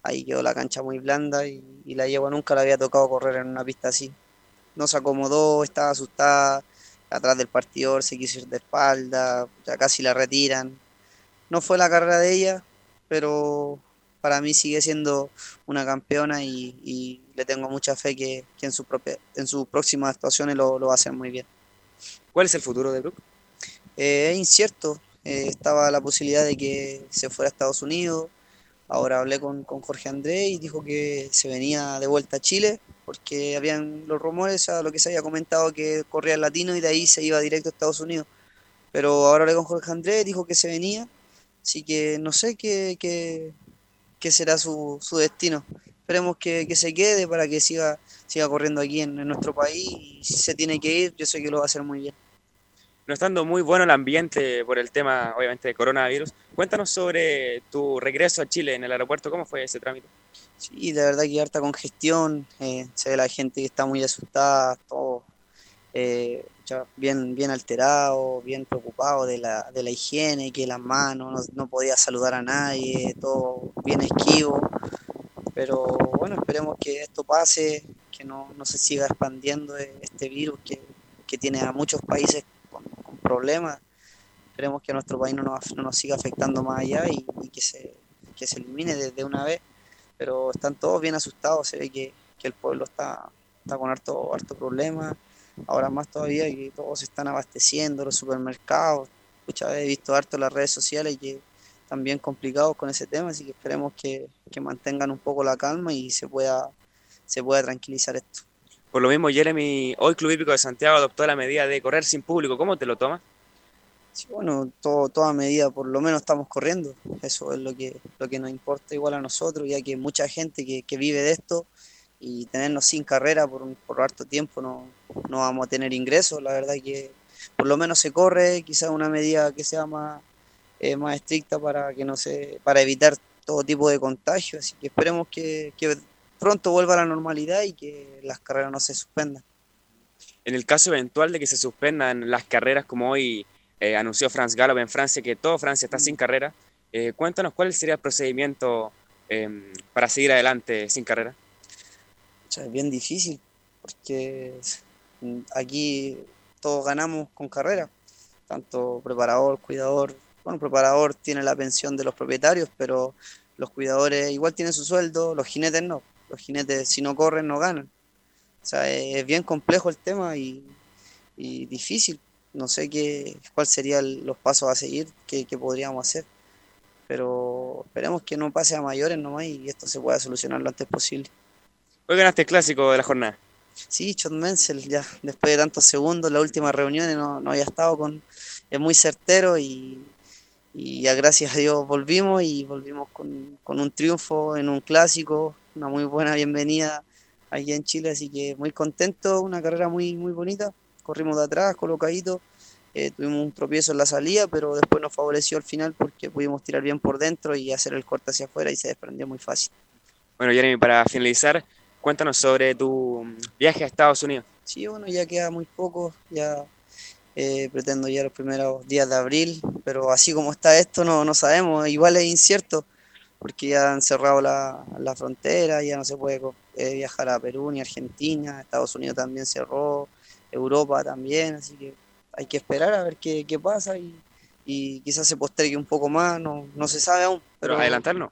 ahí quedó la cancha muy blanda y, la yegua nunca le había tocado correr en una pista así. No se acomodó, estaba asustada, atrás del partidor se quiso ir de espalda, ya casi la retiran. No fue la carrera de ella, pero para mí sigue siendo una campeona y, le tengo mucha fe que, en, su propia, en sus próximas actuaciones lo, va a hacer muy bien. ¿Cuál es el futuro de Brooke? Eh, es incierto. Eh, estaba la posibilidad de que se fuera a Estados Unidos. Ahora hablé con, Jorge André y dijo que se venía de vuelta a Chile porque habían los rumores, a lo que se había comentado que corría el latino y de ahí se iba directo a Estados Unidos. Pero ahora hablé con Jorge André, dijo que se venía Así que no sé qué, qué, será su, su, destino. Esperemos que, se quede para que siga, siga corriendo aquí en, nuestro país y si se tiene que ir, yo sé que lo va a hacer muy bien. No estando muy bueno el ambiente por el tema, obviamente, de coronavirus, cuéntanos sobre tu regreso a Chile en el aeropuerto, ¿cómo fue ese trámite? Sí, de verdad que harta congestión, eh, se ve la gente que está muy asustada, todo, eh, bien, bien alterado, bien preocupado de la, higiene, que las manos, no, podía saludar a nadie, todo bien esquivo. Pero bueno, esperemos que esto pase, que no, no se siga expandiendo este virus que, tiene a muchos países con, problemas. Esperemos que nuestro país no nos, no siga afectando más allá y, que, se, elimine desde una vez. Pero están todos bien asustados, se ve que, que el pueblo está, está con harto, harto problema. Ahora más todavía que todos se están abasteciendo, los supermercados. Pucha, he visto harto las redes sociales que están bien complicados con ese tema, así que esperemos que, que mantengan un poco la calma y se pueda, se pueda tranquilizar esto. Por lo mismo, Jeremy, hoy Club Hípico de Santiago adoptó la medida de correr sin público. ¿Cómo te lo tomas? Sí, bueno, todo, toda medida, por lo menos estamos corriendo. Eso es lo que, lo que nos importa igual a nosotros, ya que mucha gente que, que vive de esto y tenernos sin carrera por, un- por harto tiempo no, no vamos a tener ingresos. La verdad que por lo menos se corre, quizás una medida que sea más, eh, más estricta para que no se, para evitar todo tipo de contagio. Así que esperemos que, que pronto vuelva a la normalidad y que las carreras no se suspendan. En el caso eventual de que se suspendan las carreras, como hoy eh, anunció Franz Gallup en Francia, que todo Francia está sin carrera, eh, cuéntanos cuál sería el procedimiento em, para seguir adelante sin carrera. Es bien difícil porque aquí todos ganamos con carrera, tanto preparador, cuidador. Bueno, preparador tiene la pensión de los propietarios, pero los cuidadores igual tienen su sueldo, los jinetes no. Los jinetes si no corren no ganan. O sea, es bien complejo el tema y, y difícil. No sé qué, cuál serían los pasos a seguir, qué, qué podríamos hacer. Pero esperemos que no pase a mayores nomás y esto se pueda solucionar lo antes posible. Hoy ganaste el clásico de la jornada. Sí, Chot Menzel, ya después de tantos segundos, la última reunión no, no había estado con. Es muy certero y, y ya gracias a Dios volvimos y volvimos con, con un triunfo en un clásico, una muy buena bienvenida aquí en Chile, así que muy contento, una carrera muy, muy bonita. Corrimos de atrás, colocadito, eh, tuvimos un tropiezo en la salida, pero después nos favoreció al final porque pudimos tirar bien por dentro y hacer el corte hacia afuera y se desprendió muy fácil. Bueno, Jeremy, para finalizar, cuéntanos sobre tu viaje a Estados Unidos. Sí, bueno, ya queda muy poco, ya eh, pretendo ya los primeros días de abril, pero así como está esto no, no sabemos, igual es incierto, porque ya han cerrado la, la frontera, ya no se puede eh, viajar a Perú ni Argentina, Estados Unidos también cerró, Europa también, así que hay que esperar a ver qué, qué pasa y, y quizás se postergue un poco más, no, no se sabe aún. Pero adelantar no.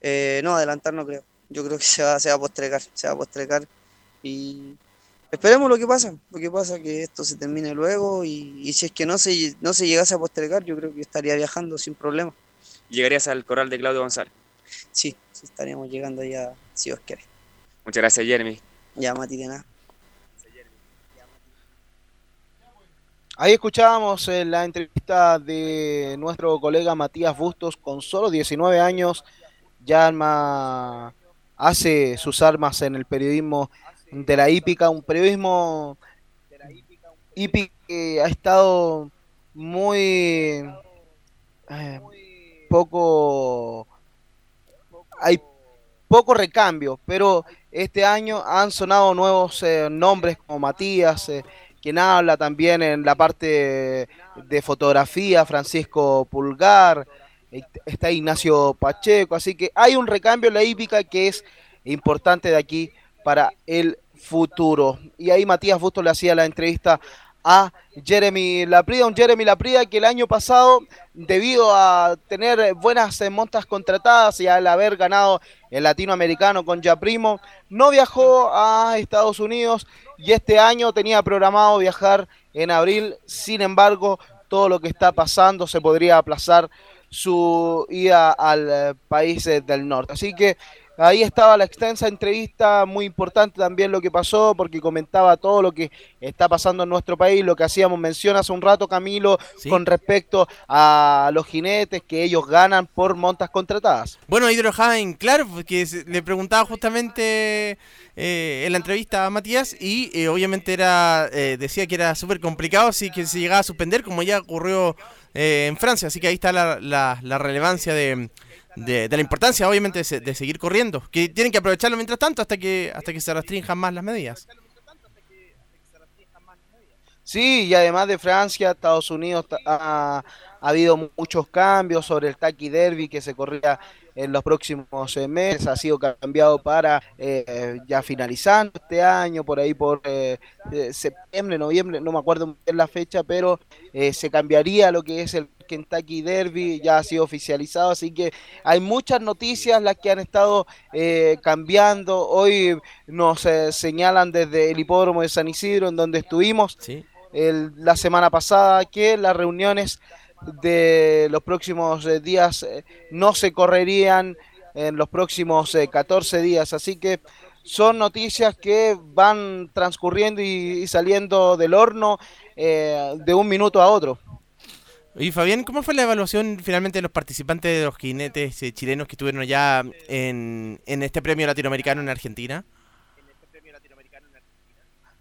Eh, no, adelantar no creo. Yo creo que se va, se va a postergar, se va a postergar y esperemos lo que pasa, lo que pasa que esto se termine luego y, y si es que no se, no se llegase a postergar, yo creo que estaría viajando sin problema. Llegarías al corral de Claudio González. Sí, sí estaríamos llegando ya, si Dios quiere. Muchas gracias, Jeremy. Ya, Mati, de nada. Ahí escuchábamos eh, la entrevista de nuestro colega Matías Bustos con solo 19 años, ya arma- hace sus armas en el periodismo de la hípica, un periodismo hípico que ha estado muy eh, poco hay poco recambio, pero este año han sonado nuevos eh, nombres como Matías, eh, quien habla también en la parte de fotografía, Francisco Pulgar, está Ignacio Pacheco, así que hay un recambio en la hípica que es importante de aquí para el futuro. Y ahí Matías Busto le hacía la entrevista a Jeremy Laprida, un Jeremy Laprida que el año pasado, debido a tener buenas montas contratadas y al haber ganado el latinoamericano con Ya Primo, no viajó a Estados Unidos y este año tenía programado viajar en abril. Sin embargo, todo lo que está pasando se podría aplazar su ida al eh, país eh, del norte. Así que Ahí estaba la extensa entrevista, muy importante también lo que pasó, porque comentaba todo lo que está pasando en nuestro país, lo que hacíamos mención hace un rato, Camilo, Sí. con respecto a los jinetes que ellos ganan por montas contratadas. Bueno, ahí en claro, porque se- le preguntaba justamente eh, en la entrevista a Matías y eh, obviamente era eh, decía que era súper complicado si que se llegaba a suspender, como ya ocurrió eh, en Francia. Así que ahí está la, la- la relevancia de, de- la importancia, obviamente, de, de seguir corriendo. Que tienen que aprovecharlo mientras tanto hasta que hasta que se restrinjan más las medidas. Sí, y además de Francia, Estados Unidos ha, ha habido muchos cambios sobre el Taki Derby que se corría en los próximos eh, meses, ha sido cambiado para eh, ya finalizando este año, por ahí por eh, septiembre, noviembre, no me acuerdo bien la fecha, pero se cambiaría lo que es el Kentucky Derby, ya ha sido oficializado, así que hay muchas noticias las que han estado cambiando. Hoy nos señalan desde el hipódromo de San Isidro, en donde estuvimos la semana pasada, que las reuniones de los próximos eh, días eh, no se correrían en los próximos 14 eh, días. Así que son noticias que van transcurriendo y, saliendo del horno de un minuto a otro. Y Fabián, ¿cómo fue la evaluación finalmente de los participantes de los jinetes chilenos que estuvieron allá en, en este premio latinoamericano en Argentina?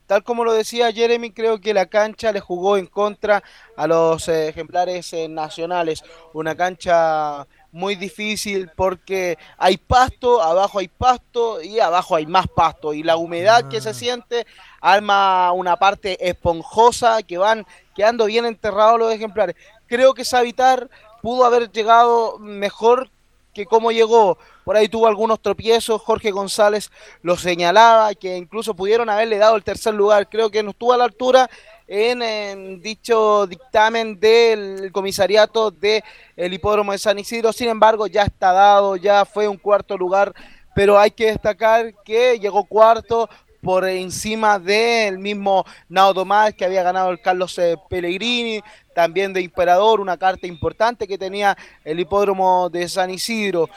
Tal como lo decía Jeremy, creo que la cancha le jugó en contra a los eh, ejemplares eh, nacionales. Una cancha muy difícil porque hay pasto, abajo hay pasto y abajo hay más pasto. Y la humedad que se ah. siente arma una parte esponjosa que van quedando bien enterrados los ejemplares. Creo que Savitar pudo haber llegado mejor que como llegó. Por ahí tuvo algunos tropiezos, Jorge González lo señalaba, que incluso pudieron haberle dado el tercer lugar, creo que no estuvo a la altura en, dicho dictamen del comisariato del hipódromo de San Isidro, sin embargo ya está dado, ya fue un cuarto lugar, pero hay que destacar que llegó cuarto por encima del mismo Naudo que había ganado el Carlos eh, Pellegrini, también de Imperador, una carta importante que tenía el hipódromo de San Isidro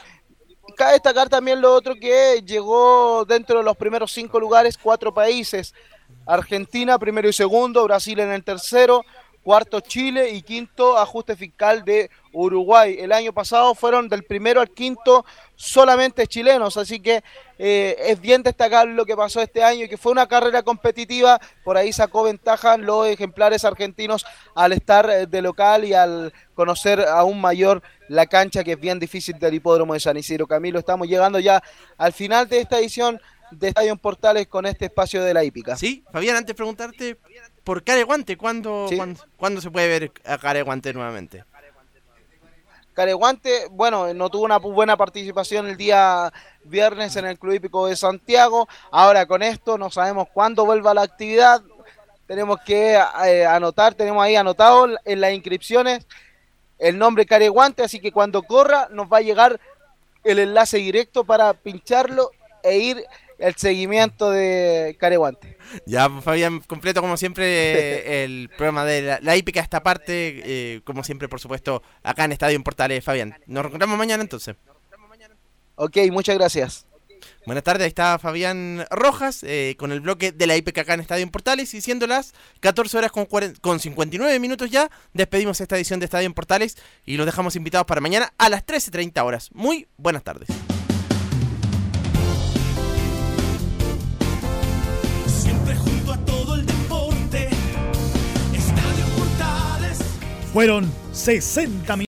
cabe destacar también lo otro que llegó dentro de los primeros cinco lugares cuatro países. Argentina primero y segundo, Brasil en el tercero, cuarto Chile y quinto ajuste fiscal de Uruguay. El año pasado fueron del primero al quinto solamente chilenos, así que eh, es bien destacar lo que pasó este año que fue una carrera competitiva, por ahí sacó ventaja los ejemplares argentinos al estar eh, de local y al conocer aún mayor la cancha que es bien difícil del hipódromo de San Isidro Camilo. Estamos llegando ya al final de esta edición de Estadio Portales con este espacio de la hípica. Sí, Fabián, antes de preguntarte por Careguante, ¿cuándo, ¿cuándo, se puede ver a Careguante nuevamente? Careguante, bueno, no tuvo una buena participación el día viernes en el Club Hípico de Santiago. Ahora con esto no sabemos cuándo vuelva la actividad. Tenemos que eh, anotar, tenemos ahí anotado en las inscripciones el nombre Careguante, así que cuando corra nos va a llegar el enlace directo para pincharlo e ir el seguimiento de Careguante. Ya, Fabián, completo como siempre el programa de la, hípica esta parte, eh, como siempre, por supuesto, acá en Estadio en Portales, Fabián. Nos encontramos mañana entonces. Ok, muchas gracias. Buenas tardes, ahí está Fabián Rojas eh, con el bloque de la IPK acá en Estadio en Portales y siendo las 14 horas con, con 59 minutos ya, despedimos esta edición de Estadio en Portales y los dejamos invitados para mañana a las 13.30 horas. Muy buenas tardes. Fueron 60 minutos.